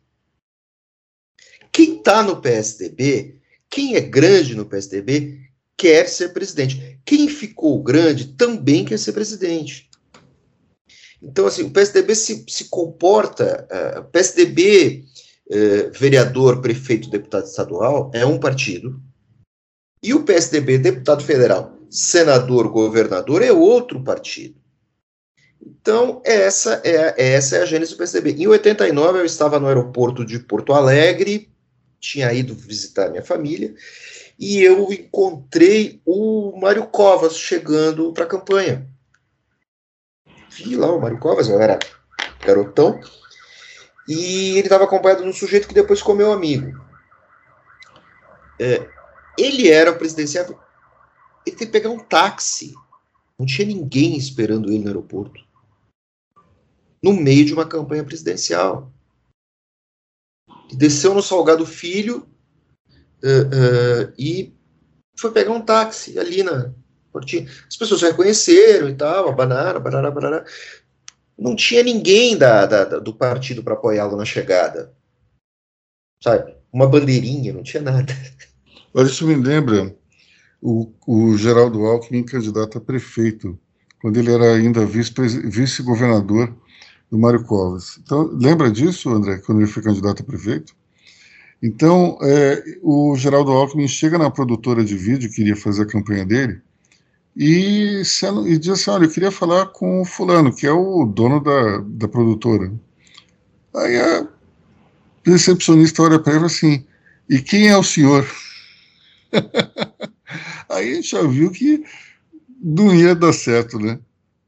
[SPEAKER 2] Quem está no PSDB, quem é grande no PSDB, quer ser presidente. Quem ficou grande também quer ser presidente. Então, assim, o PSDB se, se comporta. Uh, PSDB, uh, vereador, prefeito, deputado estadual, é um partido. E o PSDB, deputado federal, senador, governador, é outro partido. Então, essa é, essa é a gênese do PSDB. Em 89, eu estava no aeroporto de Porto Alegre, tinha ido visitar minha família, e eu encontrei o Mário Covas chegando para a campanha. Vi lá o Mário Covas, eu era garotão, e ele estava acompanhado de um sujeito que depois ficou meu amigo. É, ele era o presidencial, ele teve que pegar um táxi. Não tinha ninguém esperando ele no aeroporto no meio de uma campanha presidencial. Desceu no Salgado Filho uh, uh, e foi pegar um táxi ali na portinha. As pessoas reconheceram e tal, abanaram, barará, barará. Não tinha ninguém da, da, da do partido para apoiá-lo na chegada. Sabe? Uma bandeirinha, não tinha nada. <laughs>
[SPEAKER 1] Olha, isso me lembra o, o Geraldo Alckmin, candidato a prefeito, quando ele era ainda vice-governador do Mário Covas. Então, lembra disso, André, quando ele foi candidato a prefeito? Então, é, o Geraldo Alckmin chega na produtora de vídeo, queria fazer a campanha dele, e, e diz assim, olha, eu queria falar com o fulano, que é o dono da, da produtora. Aí a recepcionista olha para ele assim, e quem é o senhor? <laughs> Aí a gente já viu que não ia dar certo, né?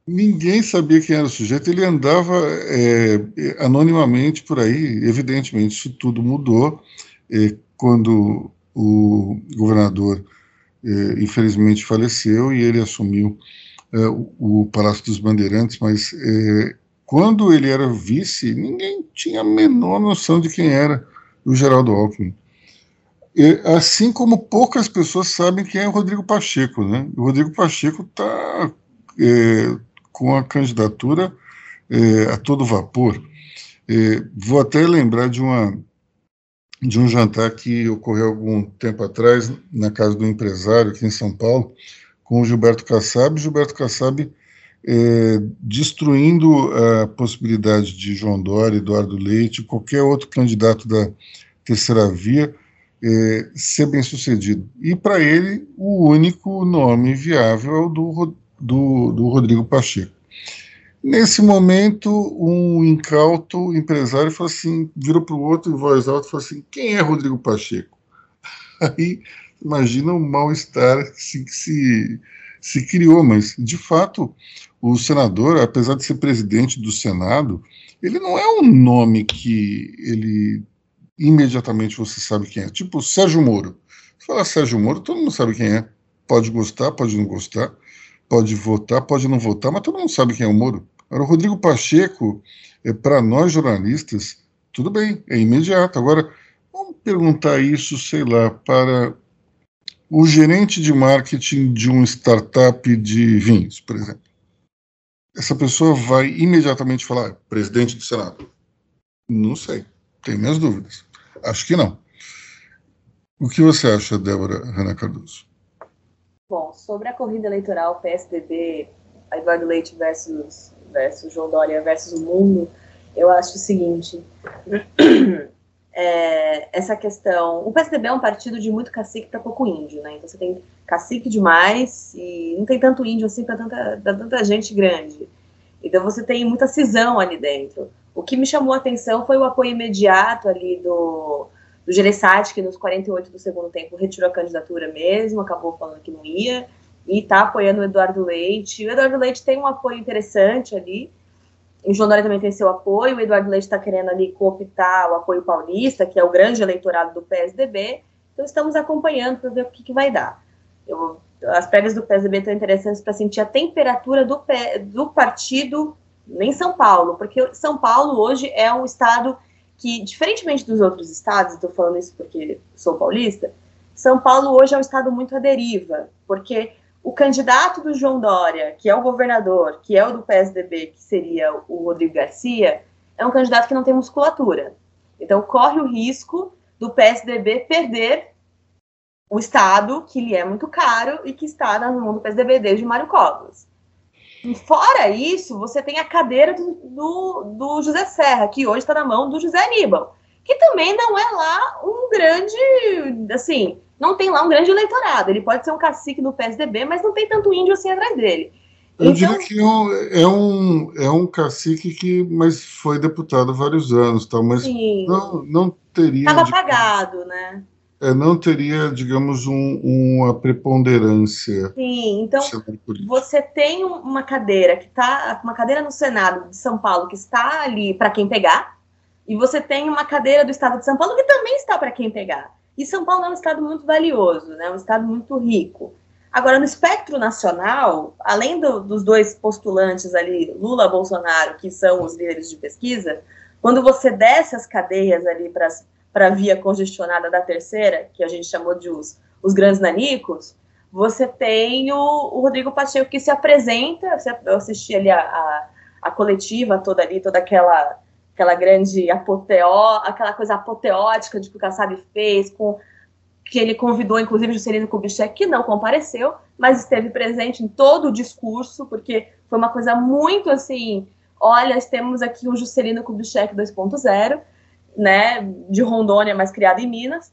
[SPEAKER 1] Ninguém sabia quem era o sujeito, ele andava é, anonimamente por aí. Evidentemente, isso tudo mudou é, quando o governador, é, infelizmente, faleceu e ele assumiu é, o, o, Palácio dos Bandeirantes. Mas é, quando ele era vice, ninguém tinha a menor noção de quem era o Geraldo Alckmin. Assim como poucas pessoas sabem quem é o Rodrigo Pacheco, né? O Rodrigo Pacheco está é, com a candidatura é, a todo vapor. É, vou até lembrar de uma de um jantar que ocorreu algum tempo atrás na casa do empresário aqui em São Paulo com o Gilberto Kassab, Gilberto Kassab é, destruindo a possibilidade de João Dória, Eduardo Leite, qualquer outro candidato da terceira via, é, ser bem sucedido. E para ele, o único nome viável é o do, do, do Rodrigo Pacheco. Nesse momento, um incauto empresário falou assim, virou para o outro em voz alta e falou assim: quem é Rodrigo Pacheco? <laughs> Aí imagina o mal-estar assim, que se, se criou, mas de fato o senador, apesar de ser presidente do Senado, ele não é um nome que ele imediatamente você sabe quem é. Tipo Sérgio Moro. Fala Sérgio Moro, todo mundo sabe quem é. Pode gostar, pode não gostar, pode votar, pode não votar, mas todo mundo sabe quem é o Moro. Agora, o Rodrigo Pacheco, é, para nós jornalistas, tudo bem, é imediato. Agora, vamos perguntar isso, sei lá, para o gerente de marketing de uma startup de vinhos, por exemplo. Essa pessoa vai imediatamente falar, presidente do Senado. Não sei, tenho minhas dúvidas. Acho que não. O que você acha, Débora Rana Cardoso?
[SPEAKER 3] Bom, sobre a corrida eleitoral PSDB, Eduardo Leite versus, versus João Dória versus o mundo, eu acho o seguinte: <clears throat> é, essa questão. O PSDB é um partido de muito cacique para pouco índio, né? Então você tem cacique demais e não tem tanto índio assim para tanta, tanta gente grande. Então você tem muita cisão ali dentro. O que me chamou a atenção foi o apoio imediato ali do, do Gereissati, que nos 48 do segundo tempo retirou a candidatura mesmo, acabou falando que não ia, e está apoiando o Eduardo Leite. O Eduardo Leite tem um apoio interessante ali, o João Dória também tem seu apoio, o Eduardo Leite está querendo ali cooptar o apoio paulista, que é o grande eleitorado do PSDB, então estamos acompanhando para ver o que, que vai dar. Eu, as prévias do PSDB estão interessantes para sentir a temperatura do, do partido em São Paulo, porque São Paulo hoje é um estado que, diferentemente dos outros estados, estou falando isso porque sou paulista, São Paulo hoje é um estado muito à deriva, porque o candidato do João Dória, que é o governador, que é o do PSDB, que seria o Rodrigo Garcia, é um candidato que não tem musculatura. Então, corre o risco do PSDB perder o Estado, que lhe é muito caro e que está na mão do PSDB desde Mário Covas. E fora isso, você tem a cadeira do, do, do José Serra, que hoje está na mão do José Aníbal, que também não é lá um grande, assim, não tem lá um grande eleitorado. Ele pode ser um cacique do PSDB, mas não tem tanto índio assim atrás dele.
[SPEAKER 1] Eu então, diria que é, é um, é um cacique que mas foi deputado há vários anos, tal, mas não, não teria.
[SPEAKER 3] Estava apagado, né?
[SPEAKER 1] É, não teria, digamos, um, uma preponderância.
[SPEAKER 3] Sim, então você tem uma cadeira que está, uma cadeira no Senado de São Paulo que está ali para quem pegar, e você tem uma cadeira do Estado de São Paulo que também está para quem pegar. E São Paulo é um estado muito valioso, né? um estado muito rico. Agora, no espectro nacional, além do, dos dois postulantes ali, Lula Bolsonaro, que são os líderes de pesquisa, quando você desce as cadeias ali para a via congestionada da terceira, que a gente chamou de os, os grandes nanicos, você tem o, o Rodrigo Pacheco que se apresenta, eu assisti ali a, a, a coletiva toda ali, toda aquela aquela grande apoteó, aquela coisa apoteótica de que o Kassab fez, com que ele convidou, inclusive, Juscelino Kubitschek, que não compareceu, mas esteve presente em todo o discurso, porque foi uma coisa muito assim, olha, temos aqui um Juscelino Kubitschek 2.0, né, de Rondônia, mas criado em Minas.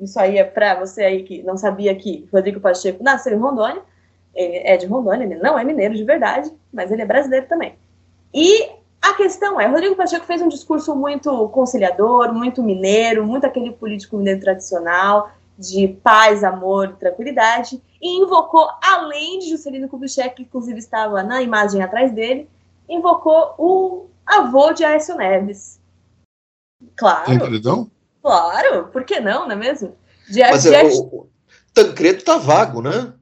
[SPEAKER 3] Isso aí é para você aí que não sabia que Rodrigo Pacheco nasceu em Rondônia, ele é de Rondônia, ele não é mineiro de verdade, mas ele é brasileiro também. E a questão é, Rodrigo Pacheco fez um discurso muito conciliador, muito mineiro, muito aquele político mineiro tradicional, de paz, amor, tranquilidade, e invocou, além de Juscelino Kubitschek, que inclusive estava na imagem atrás dele, invocou o avô de Aécio Neves. Claro.
[SPEAKER 1] Tem
[SPEAKER 3] Claro, por que não, não é mesmo?
[SPEAKER 2] De, mas de, é, o, o Tancredo tá vago, né?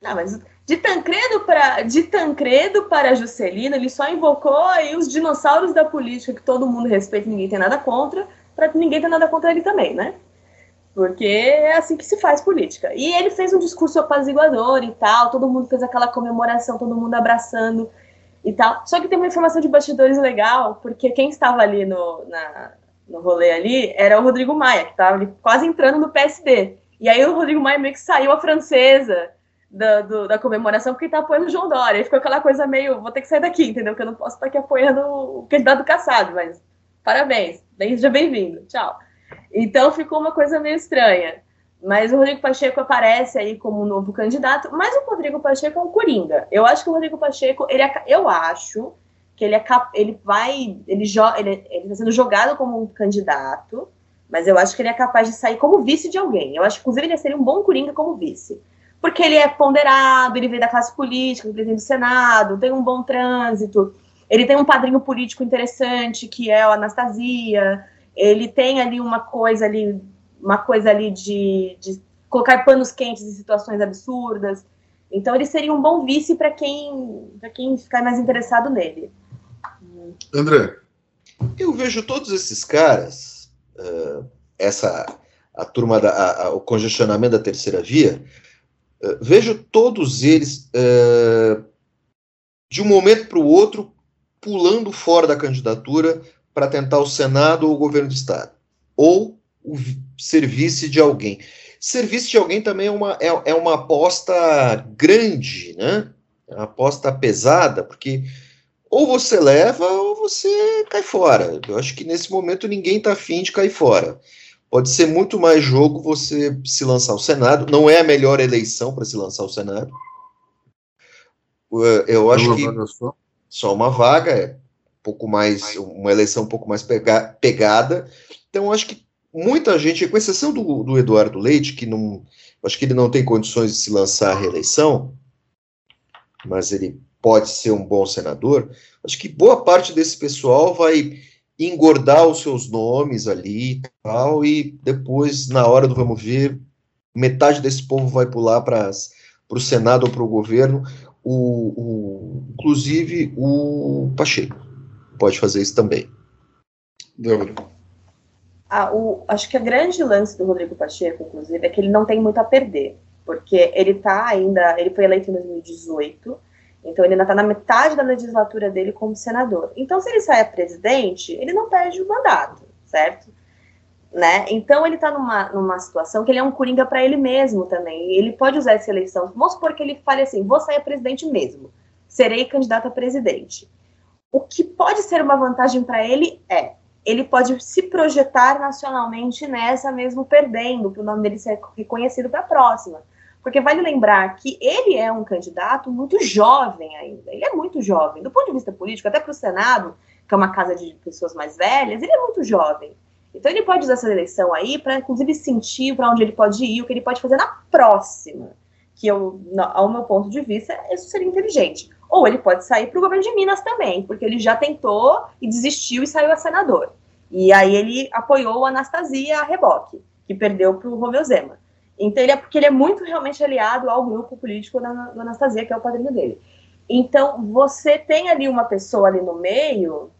[SPEAKER 3] Não, mas de Tancredo para de Tancredo para Juscelino, ele só invocou aí os dinossauros da política que todo mundo respeita, ninguém tem nada contra, para ninguém ter nada contra ele também, né? Porque é assim que se faz política. E ele fez um discurso apaziguador e tal, todo mundo fez aquela comemoração, todo mundo abraçando e tal. Só que tem uma informação de bastidores legal, porque quem estava ali no, na, no rolê ali era o Rodrigo Maia, que estava quase entrando no PSD. E aí o Rodrigo Maia meio que saiu a francesa da, do, da comemoração porque tá apoiando o João Dória. E ficou aquela coisa meio, vou ter que sair daqui, entendeu? Porque eu não posso estar aqui apoiando o candidato caçado, mas parabéns, seja bem-vindo, tchau. Então ficou uma coisa meio estranha. Mas o Rodrigo Pacheco aparece aí como um novo candidato, mas o Rodrigo Pacheco é um coringa. Eu acho que o Rodrigo Pacheco, ele eu acho que ele é ele vai, ele está ele, ele tá sendo jogado como um candidato, mas eu acho que ele é capaz de sair como vice de alguém. Eu acho que inclusive ele seria um bom coringa como vice. Porque ele é ponderado, ele vem da classe política, ele vem do Senado, tem um bom trânsito, ele tem um padrinho político interessante, que é o Anastasia, ele tem ali uma coisa ali uma coisa ali de, de colocar panos quentes em situações absurdas. Então ele seria um bom vice para quem, quem ficar mais interessado nele.
[SPEAKER 1] André.
[SPEAKER 2] Eu vejo todos esses caras, uh, essa a turma da a, a, o congestionamento da terceira via, uh, vejo todos eles uh, de um momento para o outro pulando fora da candidatura para tentar o Senado ou o governo do estado, ou o serviço de alguém. Serviço de alguém também é uma, é, é uma aposta grande, né? É uma aposta pesada, porque ou você leva ou você cai fora. Eu acho que nesse momento ninguém está afim de cair fora. Pode ser muito mais jogo você se lançar ao Senado. Não é a melhor eleição para se lançar ao Senado. Eu acho que só uma vaga é um pouco mais uma eleição um pouco mais pega, pegada. Então eu acho que muita gente, com exceção do, do Eduardo Leite, que não, acho que ele não tem condições de se lançar à reeleição, mas ele pode ser um bom senador. Acho que boa parte desse pessoal vai engordar os seus nomes ali e tal, e depois, na hora do vamos ver, metade desse povo vai pular para o Senado ou para o governo, o, inclusive o Pacheco pode fazer isso também.
[SPEAKER 3] Débora a, o, acho que a grande lance do Rodrigo Pacheco, inclusive, é que ele não tem muito a perder, porque ele está ainda, ele foi eleito em 2018, então ele ainda está na metade da legislatura dele como senador. Então, se ele sai a presidente, ele não perde o mandato, certo? Né? Então ele está numa, numa situação que ele é um coringa para ele mesmo também. Ele pode usar essa eleição. Vamos supor que ele fale assim: vou sair presidente mesmo, serei candidato a presidente. O que pode ser uma vantagem para ele é ele pode se projetar nacionalmente nessa mesmo perdendo, para o nome dele ser reconhecido para a próxima. Porque vale lembrar que ele é um candidato muito jovem ainda. Ele é muito jovem. Do ponto de vista político, até para o Senado, que é uma casa de pessoas mais velhas, ele é muito jovem. Então ele pode usar essa eleição aí para, inclusive, sentir para onde ele pode ir, o que ele pode fazer na próxima. Que, eu, ao meu ponto de vista, isso seria inteligente. Ou ele pode sair para o governo de Minas também, porque ele já tentou e desistiu e saiu a senador. E aí ele apoiou a Anastasia a reboque, que perdeu para o Romeu Zema. Então ele é porque ele é muito realmente aliado ao grupo político da, da Anastasia, que é o padrinho dele. Então você tem ali uma pessoa ali no meio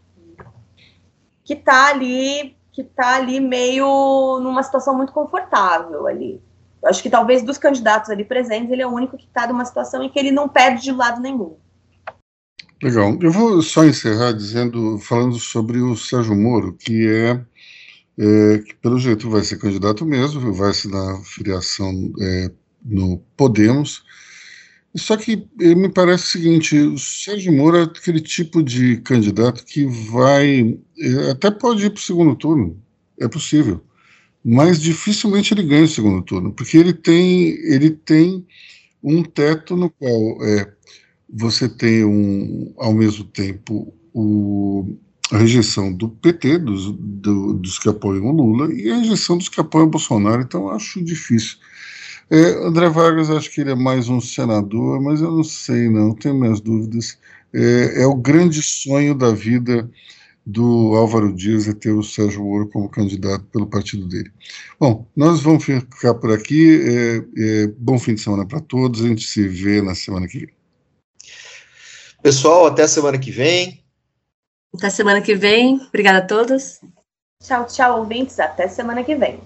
[SPEAKER 3] que está ali, que tá ali meio numa situação muito confortável ali. Eu acho que talvez dos candidatos ali presentes, ele é o único que está numa situação em que ele não perde de lado nenhum.
[SPEAKER 1] Legal. Eu vou só encerrar dizendo, falando sobre o Sérgio Moro, que é, é que pelo jeito vai ser candidato mesmo, vai se dar filiação é, no Podemos. Só que me parece o seguinte: o Sérgio Moro é aquele tipo de candidato que vai. É, até pode ir para o segundo turno, é possível. Mas dificilmente ele ganha o segundo turno, porque ele tem, ele tem um teto no qual é, você tem um, ao mesmo tempo o, a rejeição do PT, dos, do, dos que apoiam o Lula, e a rejeição dos que apoiam o Bolsonaro, então acho difícil. É, André Vargas, acho que ele é mais um senador, mas eu não sei, não, tenho minhas dúvidas. É, é o grande sonho da vida do Álvaro Dias é ter o Sérgio Moro como candidato pelo partido dele. Bom, nós vamos ficar por aqui. É, é, bom fim de semana para todos. A gente se vê na semana que vem.
[SPEAKER 2] Pessoal, até a semana que vem.
[SPEAKER 4] Até semana que vem. Obrigada a todos.
[SPEAKER 3] Tchau, tchau, ouvintes. Até semana que vem.